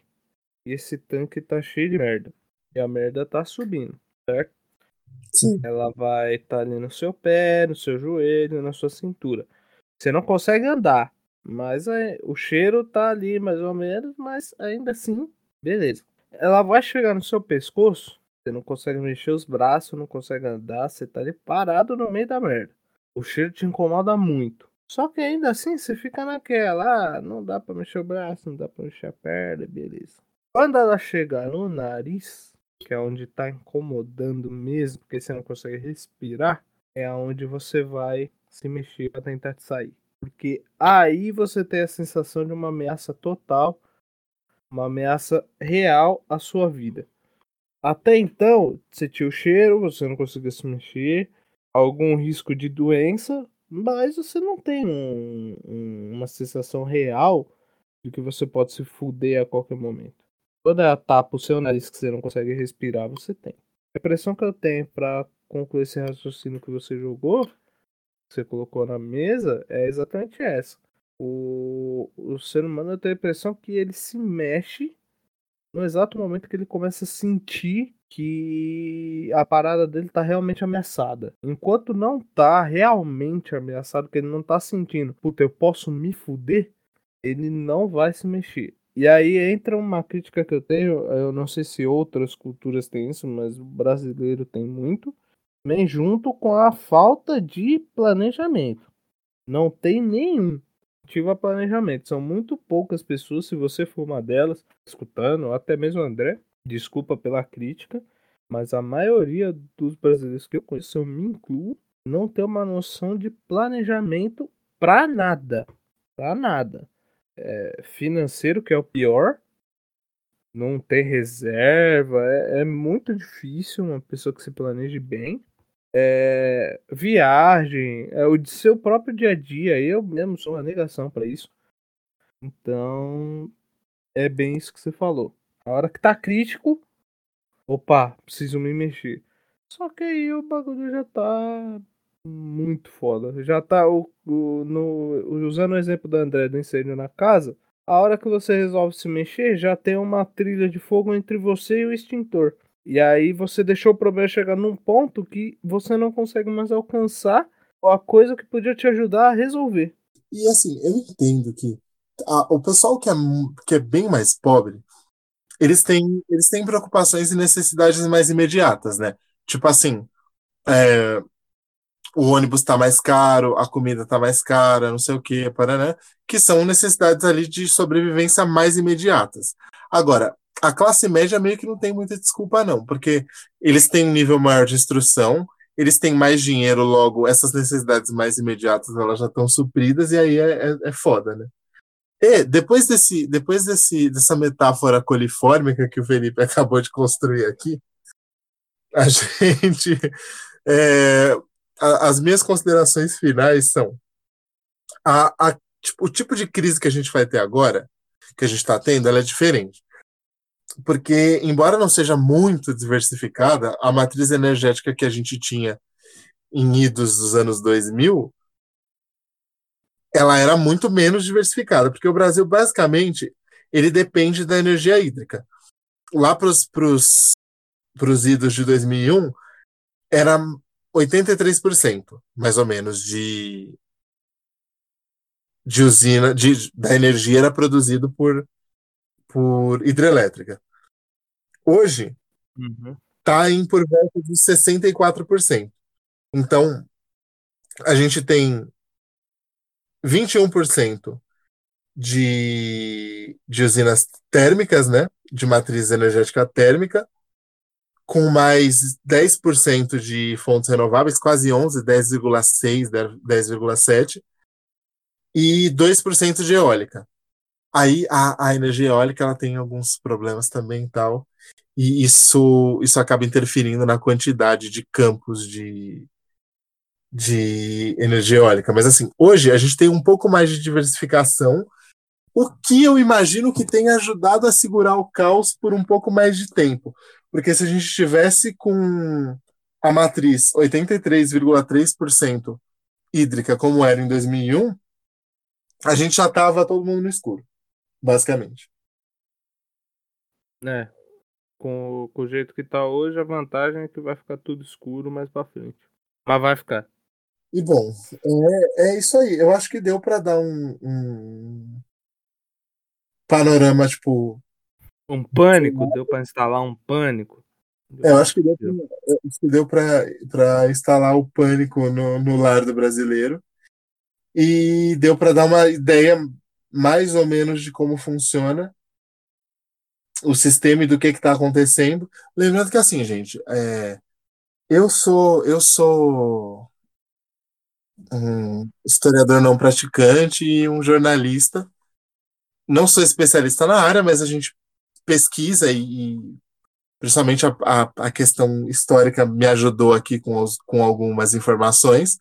E esse tanque tá cheio de merda. E a merda tá subindo. Certo? Sim, Ela vai estar ali no seu pé, no seu joelho, na sua cintura. Você não consegue andar, mas é, o cheiro tá ali mais ou menos, mas ainda assim, beleza. Ela vai chegar no seu pescoço, você não consegue mexer os braços, não consegue andar, você tá ali parado no meio da merda. O cheiro te incomoda muito. Só que ainda assim você fica naquela, ah, não dá pra mexer o braço, não dá pra mexer a perna, beleza. Quando ela chegar no nariz, que é onde tá incomodando mesmo, porque você não consegue respirar, é aonde você vai se mexer para tentar sair. Porque aí você tem a sensação de uma ameaça total, uma ameaça real à sua vida. Até então, você tinha o cheiro, você não conseguia se mexer, algum risco de doença, mas você não tem um, um, uma sensação real de que você pode se fuder a qualquer momento. Quando ela tapa o seu nariz que você não consegue respirar, você tem. A impressão que eu tenho para concluir esse raciocínio que você jogou, que você colocou na mesa, é exatamente essa. O, o ser humano tem a impressão que ele se mexe no exato momento que ele começa a sentir que a parada dele tá realmente ameaçada. Enquanto não tá realmente ameaçado, que ele não tá sentindo, puta, eu posso me fuder, ele não vai se mexer. E aí entra uma crítica que eu tenho, eu não sei se outras culturas têm isso, mas o brasileiro tem muito, vem junto com a falta de planejamento. Não tem nenhum ativa planejamento. São muito poucas pessoas, se você for uma delas, escutando, até mesmo André, desculpa pela crítica, mas a maioria dos brasileiros que eu conheço, eu me incluo, não tem uma noção de planejamento para nada. Para nada. É financeiro, que é o pior, não tem reserva, é, é, muito difícil uma pessoa que se planeje bem é, viagem, é o de seu próprio dia a dia. Eu mesmo sou uma negação para isso. Então, é bem isso que você falou. A hora que tá crítico, opa, preciso me mexer. Só que aí o bagulho já tá muito foda. Já tá o, o no, usando o exemplo da André do incêndio na casa. A hora que você resolve se mexer, já tem uma trilha de fogo entre você e o extintor. E aí você deixou o problema chegar num ponto que você não consegue mais alcançar a coisa que podia te ajudar a resolver. E assim, eu entendo que a, o pessoal que é, que é bem mais pobre, eles têm, eles têm preocupações e necessidades mais imediatas, né? Tipo assim, é, o ônibus tá mais caro, a comida tá mais cara, não sei o que, né? que são necessidades ali de sobrevivência mais imediatas. Agora, a classe média meio que não tem muita desculpa, não, porque eles têm um nível maior de instrução, eles têm mais dinheiro, logo essas necessidades mais imediatas elas já estão supridas, e aí é, é, é foda, né? E depois, desse, depois desse, dessa metáfora coliforme que o Felipe acabou de construir aqui, a gente. É, a, as minhas considerações finais são: a, a, tipo, o tipo de crise que a gente vai ter agora, que a gente está tendo, ela é diferente porque, embora não seja muito diversificada, a matriz energética que a gente tinha em idos dos anos 2000, ela era muito menos diversificada, porque o Brasil, basicamente, ele depende da energia hídrica. Lá para os idos de 2001, era 83%, mais ou menos, de, de usina, de, da energia era produzido por, por hidrelétrica. Hoje, está uhum. em por volta de 64%. Então, a gente tem 21% de, de usinas térmicas, né? De matriz energética térmica, com mais 10% de fontes renováveis, quase 11, 10,6, 10,7, e 2% de eólica. Aí a, a energia eólica ela tem alguns problemas também e tal, e isso, isso acaba interferindo na quantidade de campos de, de energia eólica. Mas assim, hoje a gente tem um pouco mais de diversificação, o que eu imagino que tenha ajudado a segurar o caos por um pouco mais de tempo. Porque se a gente estivesse com a matriz 83,3% hídrica, como era em 2001, a gente já estava todo mundo no escuro basicamente. É. Com, com o jeito que tá hoje, a vantagem é que vai ficar tudo escuro mais pra frente. Mas vai ficar. E bom, é, é isso aí. Eu acho que deu para dar um, um, panorama, tipo. Um pânico? Deu para instalar um pânico? É, eu acho que deu, deu para instalar o pânico no, no lar do brasileiro. E deu para dar uma ideia mais ou menos de como funciona o sistema e do que está acontecendo. Lembrando que assim, gente, é, eu sou eu sou um historiador não praticante e um jornalista. Não sou especialista na área, mas a gente pesquisa e, principalmente a, a, a, questão histórica me ajudou aqui com, os, com algumas informações.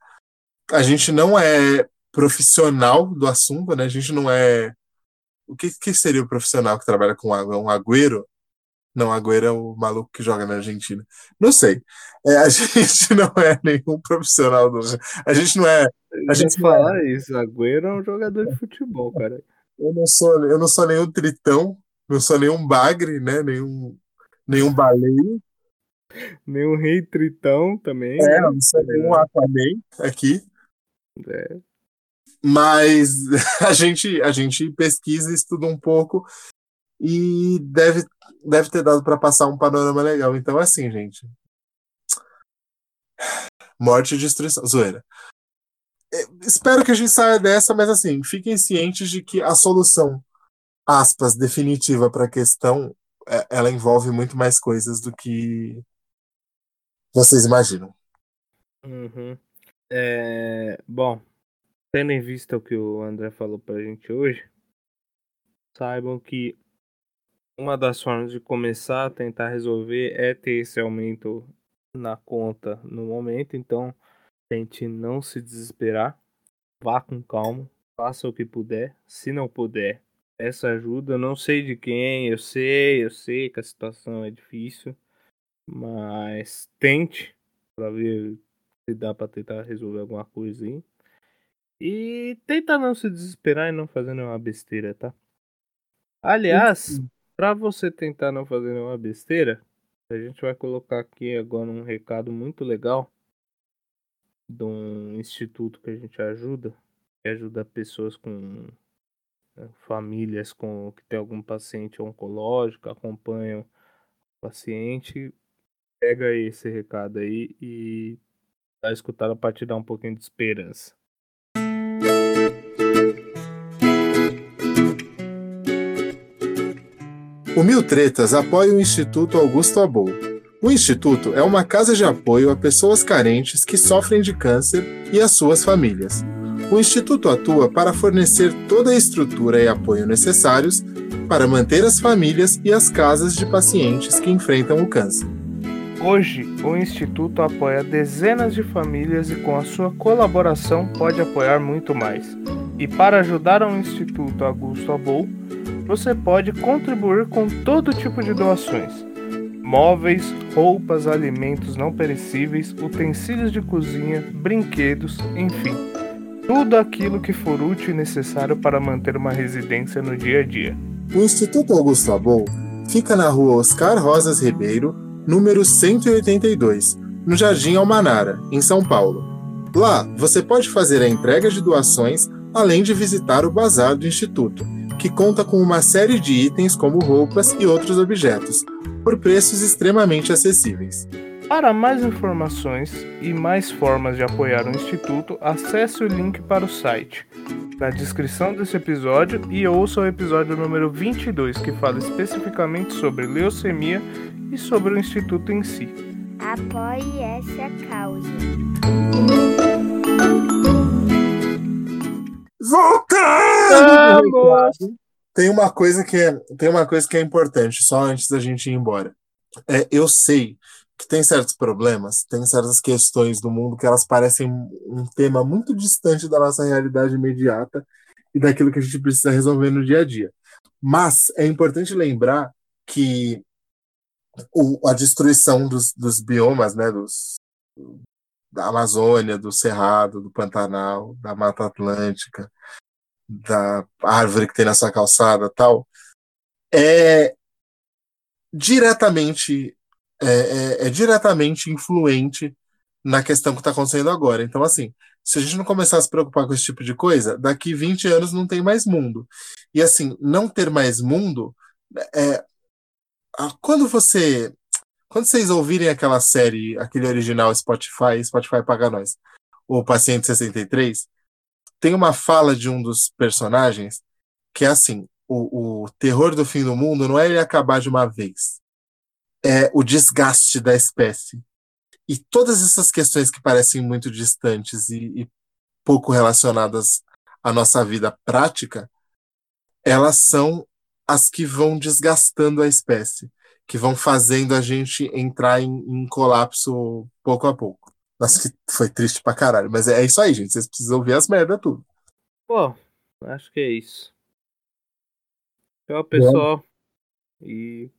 A gente não é profissional do assunto, né? A gente não é. O que, que seria o profissional que trabalha com água? Um agüero? Não, Agüero é o maluco que joga na Argentina. Não sei. É, a gente não é nenhum profissional do. A gente não é. A gente falar é... isso, Agüero é um jogador de futebol, cara. Eu não sou, eu não sou nenhum tritão, não sou nenhum bagre, né? Nenhum, nenhum baleio. Nenhum rei tritão também. É, né? não sou nenhum Aquaman aqui. É. Mas a gente, a gente pesquisa e estuda um pouco e deve, deve ter dado para passar um panorama legal. Então, assim, gente. Morte e destruição. Zoeira. Espero que a gente saia dessa, mas assim, fiquem cientes de que a solução, aspas, definitiva para a questão, é, ela envolve muito mais coisas do que vocês imaginam. Uhum. É, bom, tendo em vista o que o André falou pra gente hoje, saibam que uma das formas de começar a tentar resolver é ter esse aumento na conta no momento, então tente não se desesperar, vá com calma, faça o que puder, se não puder, essa ajuda, eu não sei de quem, eu sei, eu sei que a situação é difícil, mas tente para ver se dá para tentar resolver alguma coisa aí. E tenta não se desesperar e não fazer nenhuma besteira, tá? Aliás, para você tentar não fazer nenhuma besteira, a gente vai colocar aqui agora um recado muito legal de um instituto que a gente ajuda, que ajuda pessoas com né, famílias com que tem algum paciente oncológico, acompanham o paciente. Pega esse recado aí e tá escutando para te dar um pouquinho de esperança. O Mil Tretas apoia o Instituto Augusto Abou. O Instituto é uma casa de apoio a pessoas carentes que sofrem de câncer e as suas famílias. O Instituto atua para fornecer toda a estrutura e apoio necessários para manter as famílias e as casas de pacientes que enfrentam o câncer. Hoje, o Instituto apoia dezenas de famílias e, com a sua colaboração, pode apoiar muito mais. E para ajudar o Instituto Augusto Abou, você pode contribuir com todo tipo de doações: móveis, roupas, alimentos não perecíveis, utensílios de cozinha, brinquedos, enfim, tudo aquilo que for útil e necessário para manter uma residência no dia a dia. O Instituto Augusto Abou fica na rua Oscar Rosas Ribeiro, número 182, no Jardim Almanara, em São Paulo. Lá, você pode fazer a entrega de doações, além de visitar o bazar do Instituto, que conta com uma série de itens como roupas e outros objetos, por preços extremamente acessíveis. Para mais informações e mais formas de apoiar o Instituto, acesse o link para o site na descrição desse episódio e ouça o episódio número 22, que fala especificamente sobre leucemia e sobre o Instituto em si. Apoie essa causa. Voltando! Tem uma coisa que é, tem uma coisa que é importante, só antes da gente ir embora. É, eu sei que tem certos problemas, tem certas questões do mundo que elas parecem um tema muito distante da nossa realidade imediata e daquilo que a gente precisa resolver no dia a dia. Mas é importante lembrar que o, a destruição dos, dos biomas, né, dos, da Amazônia, do Cerrado, do Pantanal, da Mata Atlântica, da árvore que tem nessa calçada tal, é diretamente é, é, é diretamente influente na questão que está acontecendo agora. Então, assim, se a gente não começar a se preocupar com esse tipo de coisa, daqui 20 anos não tem mais mundo. E, assim, não ter mais mundo é, quando você. Quando vocês ouvirem aquela série, aquele original Spotify, Spotify paga nós, o Paciente 63, tem uma fala de um dos personagens que é assim: o, o terror do fim do mundo não é ele acabar de uma vez, é o desgaste da espécie. E todas essas questões que parecem muito distantes e, e pouco relacionadas à nossa vida prática, elas são as que vão desgastando a espécie. que vão fazendo a gente entrar em, em colapso pouco a pouco. Nossa, que foi triste pra caralho. Mas é, é isso aí, gente. Vocês precisam ver as merdas tudo. Bom, acho que é isso. Tchau, pessoal. E.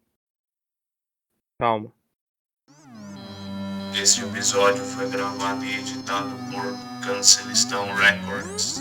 Calma. Este episódio foi gravado e editado por Cancelistão Records.